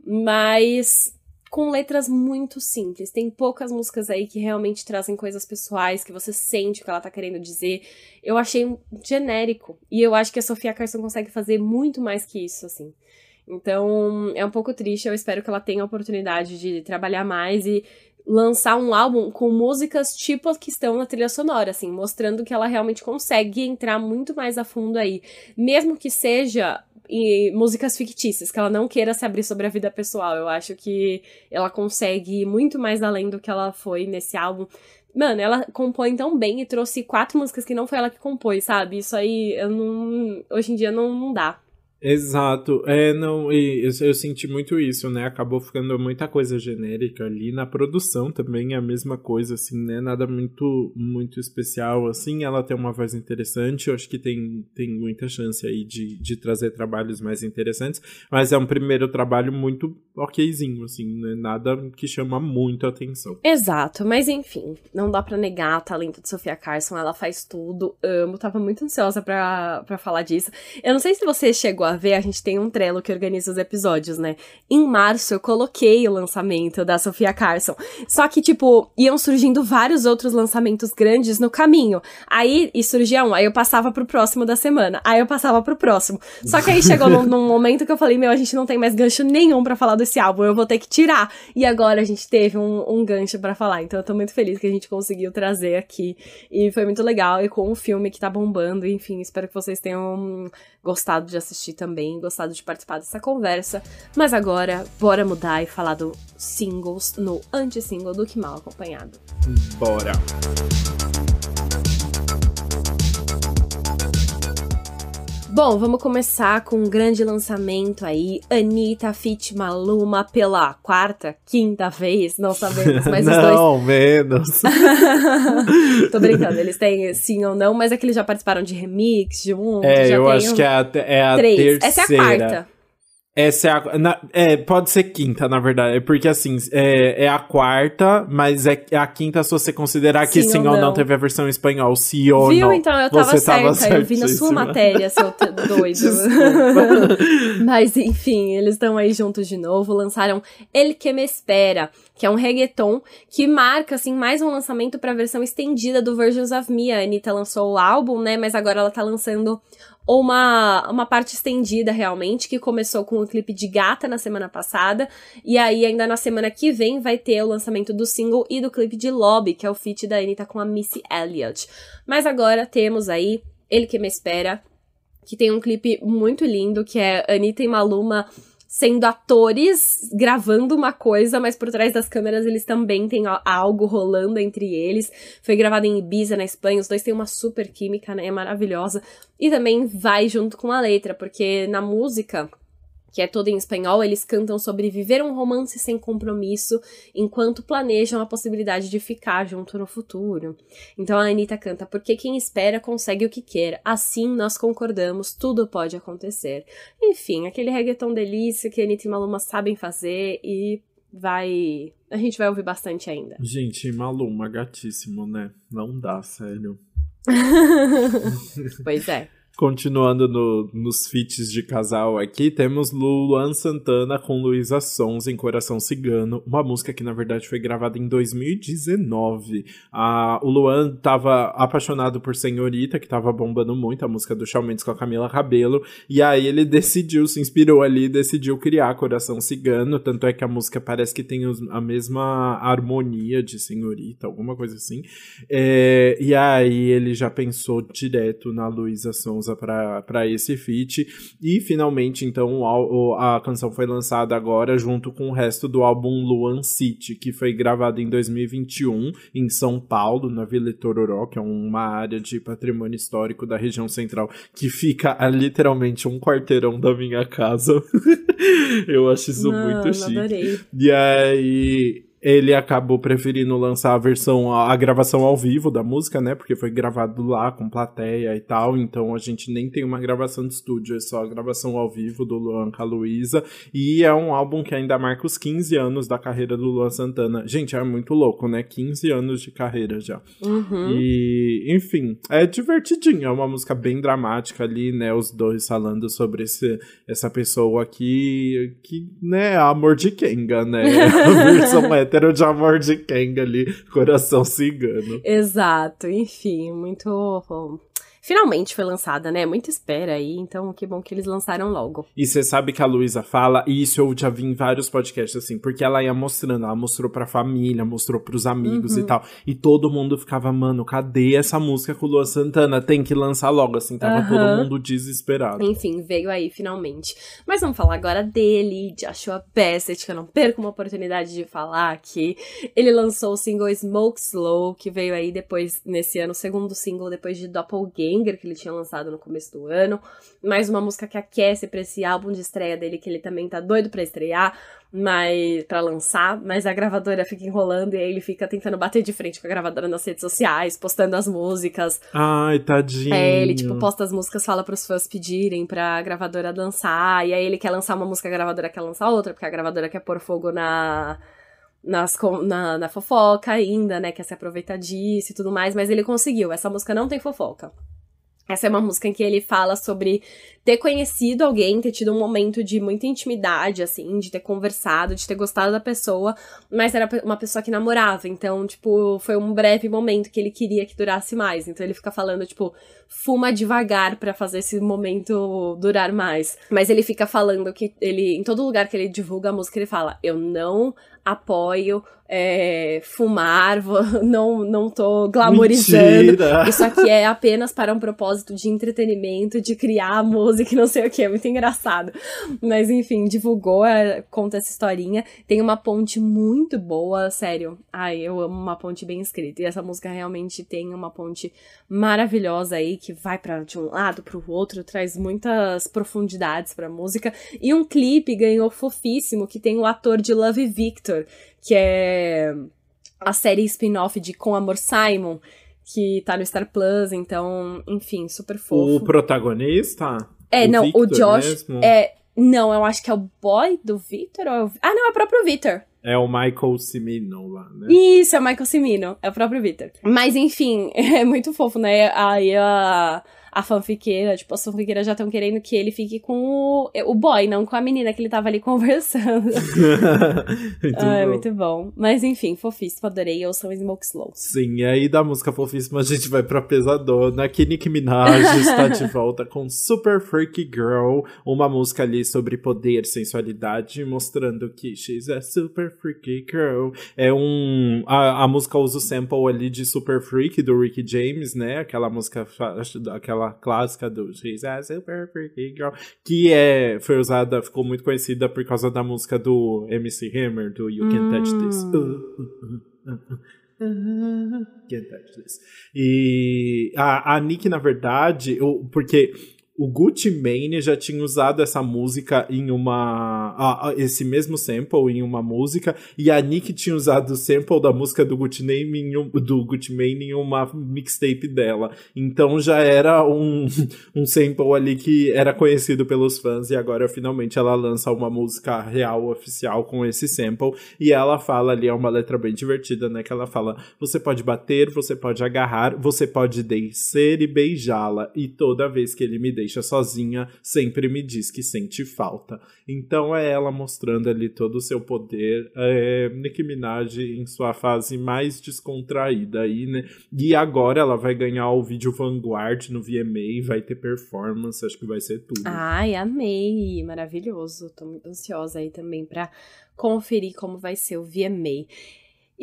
Mas com letras muito simples. Tem poucas músicas aí que realmente trazem coisas pessoais, que você sente o que ela tá querendo dizer. Eu achei genérico. E eu acho que a Sofia Carson consegue fazer muito mais que isso, assim. Então, é um pouco triste. Eu espero que ela tenha a oportunidade de trabalhar mais e lançar um álbum com músicas tipo as que estão na trilha sonora, assim, mostrando que ela realmente consegue entrar muito mais a fundo aí. Mesmo que seja em músicas fictícias, que ela não queira se abrir sobre a vida pessoal. Eu acho que ela consegue ir muito mais além do que ela foi nesse álbum. Mano, ela compõe tão bem e trouxe quatro músicas que não foi ela que compôs, sabe? Isso aí, eu não. Hoje em dia não, não dá. Exato. É, não, e eu, eu senti muito isso, né? Acabou ficando muita coisa genérica ali. Na produção também é a mesma coisa, assim, né? Nada muito muito especial, assim. Ela tem uma voz interessante, eu acho que tem, tem muita chance aí de, de trazer trabalhos mais interessantes, mas é um primeiro trabalho muito okzinho, assim, né? Nada que chama muito atenção. Exato, mas enfim, não dá pra negar o talento de Sofia Carson, ela faz tudo, amo, tava muito ansiosa pra falar disso. Eu não sei se você chegou a vê, a gente tem um trelo que organiza os episódios, né? Em março eu coloquei o lançamento da Sofia Carson. Só que, tipo, iam surgindo vários outros lançamentos grandes no caminho. Aí, e surgia um, aí eu passava pro próximo da semana. Aí eu passava pro próximo. Só que aí chegou num, num momento que eu falei, meu, a gente não tem mais gancho nenhum para falar desse álbum, eu vou ter que tirar. E agora a gente teve um, um gancho para falar. Então eu tô muito feliz que a gente conseguiu trazer aqui. E foi muito legal. E com o filme que tá bombando, enfim, espero que vocês tenham gostado de assistir também, gostado de participar dessa conversa. Mas agora, bora mudar e falar do singles no anti-single do Que Mal Acompanhado. Bora! Bom, vamos começar com um grande lançamento aí. Anitta Fit Maluma pela quarta, quinta vez, não sabemos, mas os dois. Não, menos. Tô brincando, eles têm sim ou não, mas é que eles já participaram de remix, de um. É, eu acho um... que é a, é a três. terceira. Essa é a quarta. Essa é a. Na, é, pode ser quinta, na verdade. É porque assim, é, é a quarta, mas é, é, a quinta se você considerar que sim, sim ou não. não teve a versão em espanhol. Sim ou Viu? não. Então eu tava você certa. Tava eu vi na sua matéria, seu doido. mas enfim, eles estão aí juntos de novo. Lançaram El Que Me Espera, que é um reggaeton que marca, assim, mais um lançamento pra versão estendida do Versions of Me. A Anitta lançou o álbum, né? Mas agora ela tá lançando uma, uma parte estendida realmente, que começou com o clipe de Gata na semana passada, e aí ainda na semana que vem vai ter o lançamento do single e do clipe de Lobby, que é o feat da Anitta com a Missy Elliott. Mas agora temos aí Ele Que Me Espera, que tem um clipe muito lindo, que é Anitta e Maluma sendo atores gravando uma coisa, mas por trás das câmeras eles também têm algo rolando entre eles. Foi gravado em Ibiza, na Espanha, os dois têm uma super química, né? É maravilhosa. E também vai junto com a letra, porque na música que é toda em espanhol, eles cantam sobre viver um romance sem compromisso enquanto planejam a possibilidade de ficar junto no futuro. Então a Anitta canta: Porque quem espera consegue o que quer, assim nós concordamos, tudo pode acontecer. Enfim, aquele reggaeton delícia que a Anitta e Maluma sabem fazer e vai. A gente vai ouvir bastante ainda. Gente, Maluma, gatíssimo, né? Não dá, sério. pois é. Continuando no, nos feats de casal aqui, temos Luan Santana com Luísa Sons em Coração Cigano, uma música que na verdade foi gravada em 2019. Ah, o Luan estava apaixonado por Senhorita, que estava bombando muito, a música do Shawn Mendes com a Camila Cabelo, e aí ele decidiu, se inspirou ali, decidiu criar Coração Cigano, tanto é que a música parece que tem a mesma harmonia de Senhorita, alguma coisa assim. É, e aí ele já pensou direto na Luísa Sons Sonza para esse feat. E finalmente, então, a, a canção foi lançada agora junto com o resto do álbum Luan City, que foi gravado em 2021 em São Paulo, na Vila Tororó, que é uma área de patrimônio histórico da região central, que fica a literalmente um quarteirão da minha casa. Eu acho isso Mano, muito chique. Adorei. E aí ele acabou preferindo lançar a versão, a gravação ao vivo da música, né? Porque foi gravado lá com plateia e tal. Então a gente nem tem uma gravação de estúdio, é só a gravação ao vivo do Luan com a Luísa. E é um álbum que ainda marca os 15 anos da carreira do Luan Santana. Gente, é muito louco, né? 15 anos de carreira já. Uhum. E, enfim, é divertidinho. É uma música bem dramática ali, né? Os dois falando sobre esse, essa pessoa aqui, que, né? É amor de Kenga, né? A versão é hétero de amor de Kenga ali, coração cigano. Exato, enfim, muito finalmente foi lançada, né? Muita espera aí, então que bom que eles lançaram logo. E você sabe que a Luísa fala, e isso eu já vi em vários podcasts, assim, porque ela ia mostrando, ela mostrou pra família, mostrou pros amigos uhum. e tal, e todo mundo ficava, mano, cadê essa música com o Luan Santana? Tem que lançar logo, assim, tava uhum. todo mundo desesperado. Enfim, veio aí finalmente. Mas vamos falar agora dele, Joshua Bassett, que eu não perco uma oportunidade de falar aqui. Ele lançou o single Smoke Slow, que veio aí depois, nesse ano, o segundo single depois de Doppelganger, Banger, que ele tinha lançado no começo do ano. Mais uma música que aquece pra esse álbum de estreia dele, que ele também tá doido pra estrear, mas para lançar, mas a gravadora fica enrolando e aí ele fica tentando bater de frente com a gravadora nas redes sociais, postando as músicas. Ai, tadinho. É, ele tipo posta as músicas, fala pros fãs pedirem pra gravadora lançar, e aí ele quer lançar uma música, a gravadora quer lançar outra, porque a gravadora quer pôr fogo na nas, na, na fofoca ainda, né? Quer se aproveitar disso e tudo mais, mas ele conseguiu. Essa música não tem fofoca. Essa é uma música em que ele fala sobre ter conhecido alguém, ter tido um momento de muita intimidade, assim, de ter conversado, de ter gostado da pessoa, mas era uma pessoa que namorava. Então, tipo, foi um breve momento que ele queria que durasse mais. Então ele fica falando, tipo, fuma devagar para fazer esse momento durar mais. Mas ele fica falando que ele, em todo lugar que ele divulga a música, ele fala: Eu não apoio é, fumar, vou, não, não tô glamorizando. Mentira. Isso aqui é apenas para um propósito de entretenimento, de criar música e não sei o que, é muito engraçado. Mas enfim, divulgou, é, conta essa historinha. Tem uma ponte muito boa, sério. Ai, eu amo uma ponte bem escrita. E essa música realmente tem uma ponte maravilhosa aí, que vai para de um lado para o outro, traz muitas profundidades pra música. E um clipe ganhou fofíssimo, que tem o ator de Love Victor que é a série spin-off de Com Amor Simon, que tá no Star Plus, então, enfim, super fofo. O protagonista? É, o não, Victor o Josh mesmo? é. Não, eu acho que é o boy do Victor. Ou é o... Ah, não, é o próprio Victor. É o Michael Cimino lá, né? Isso, é o Michael Cimino. É o próprio Victor. Mas, enfim, é muito fofo, né? Aí a a fanfiqueira, tipo, as fanfiqueiras já estão querendo que ele fique com o, o boy, não com a menina que ele tava ali conversando. muito ah, é muito bom. Mas enfim, fofíssimo, adorei. Eu sou Smoke Slow. Sim, e aí da música fofíssima a gente vai pra pesadona, que Nicki Minaj está de volta com Super Freaky Girl, uma música ali sobre poder, sensualidade, mostrando que she's a super freaky girl. É um... A, a música usa o sample ali de Super Freak, do Ricky James, né? Aquela música, aquela clássica do She's a Super Freaky Girl, que é, foi usada, ficou muito conhecida por causa da música do MC Hammer, do You Can't Touch This. Uh, uh, uh, Can't touch this. E a, a Nick, na verdade, o, porque o Gucci Mane já tinha usado essa música em uma. Ah, esse mesmo sample em uma música, e a Nick tinha usado o sample da música do Gucci, Mane em, um, do Gucci Mane em uma mixtape dela. Então já era um, um sample ali que era conhecido pelos fãs, e agora finalmente ela lança uma música real, oficial, com esse sample, e ela fala ali, é uma letra bem divertida, né? Que ela fala: você pode bater, você pode agarrar, você pode descer e beijá-la, e toda vez que ele me deixa sozinha, sempre me diz que sente falta. Então é ela mostrando ali todo o seu poder, é, Nicki Minaj em sua fase mais descontraída aí, né? E agora ela vai ganhar o vídeo Vanguard no VMA, vai ter performance, acho que vai ser tudo. Ai, amei, maravilhoso. Tô muito ansiosa aí também pra conferir como vai ser o VMA.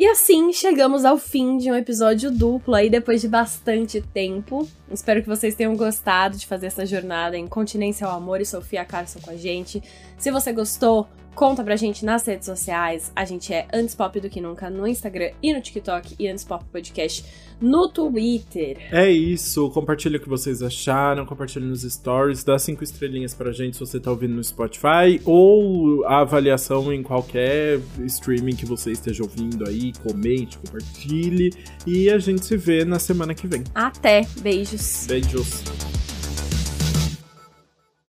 E assim chegamos ao fim de um episódio duplo aí depois de bastante tempo. Espero que vocês tenham gostado de fazer essa jornada em Continência ao Amor e Sofia Carson com a gente. Se você gostou, conta pra gente nas redes sociais. A gente é Antes Pop do que Nunca no Instagram e no TikTok e Antes Pop Podcast no Twitter. É isso, compartilha o que vocês acharam, compartilha nos stories, dá cinco estrelinhas pra gente se você tá ouvindo no Spotify ou a avaliação em qualquer streaming que você esteja ouvindo aí, comente, compartilhe e a gente se vê na semana que vem. Até, beijos. Beijos.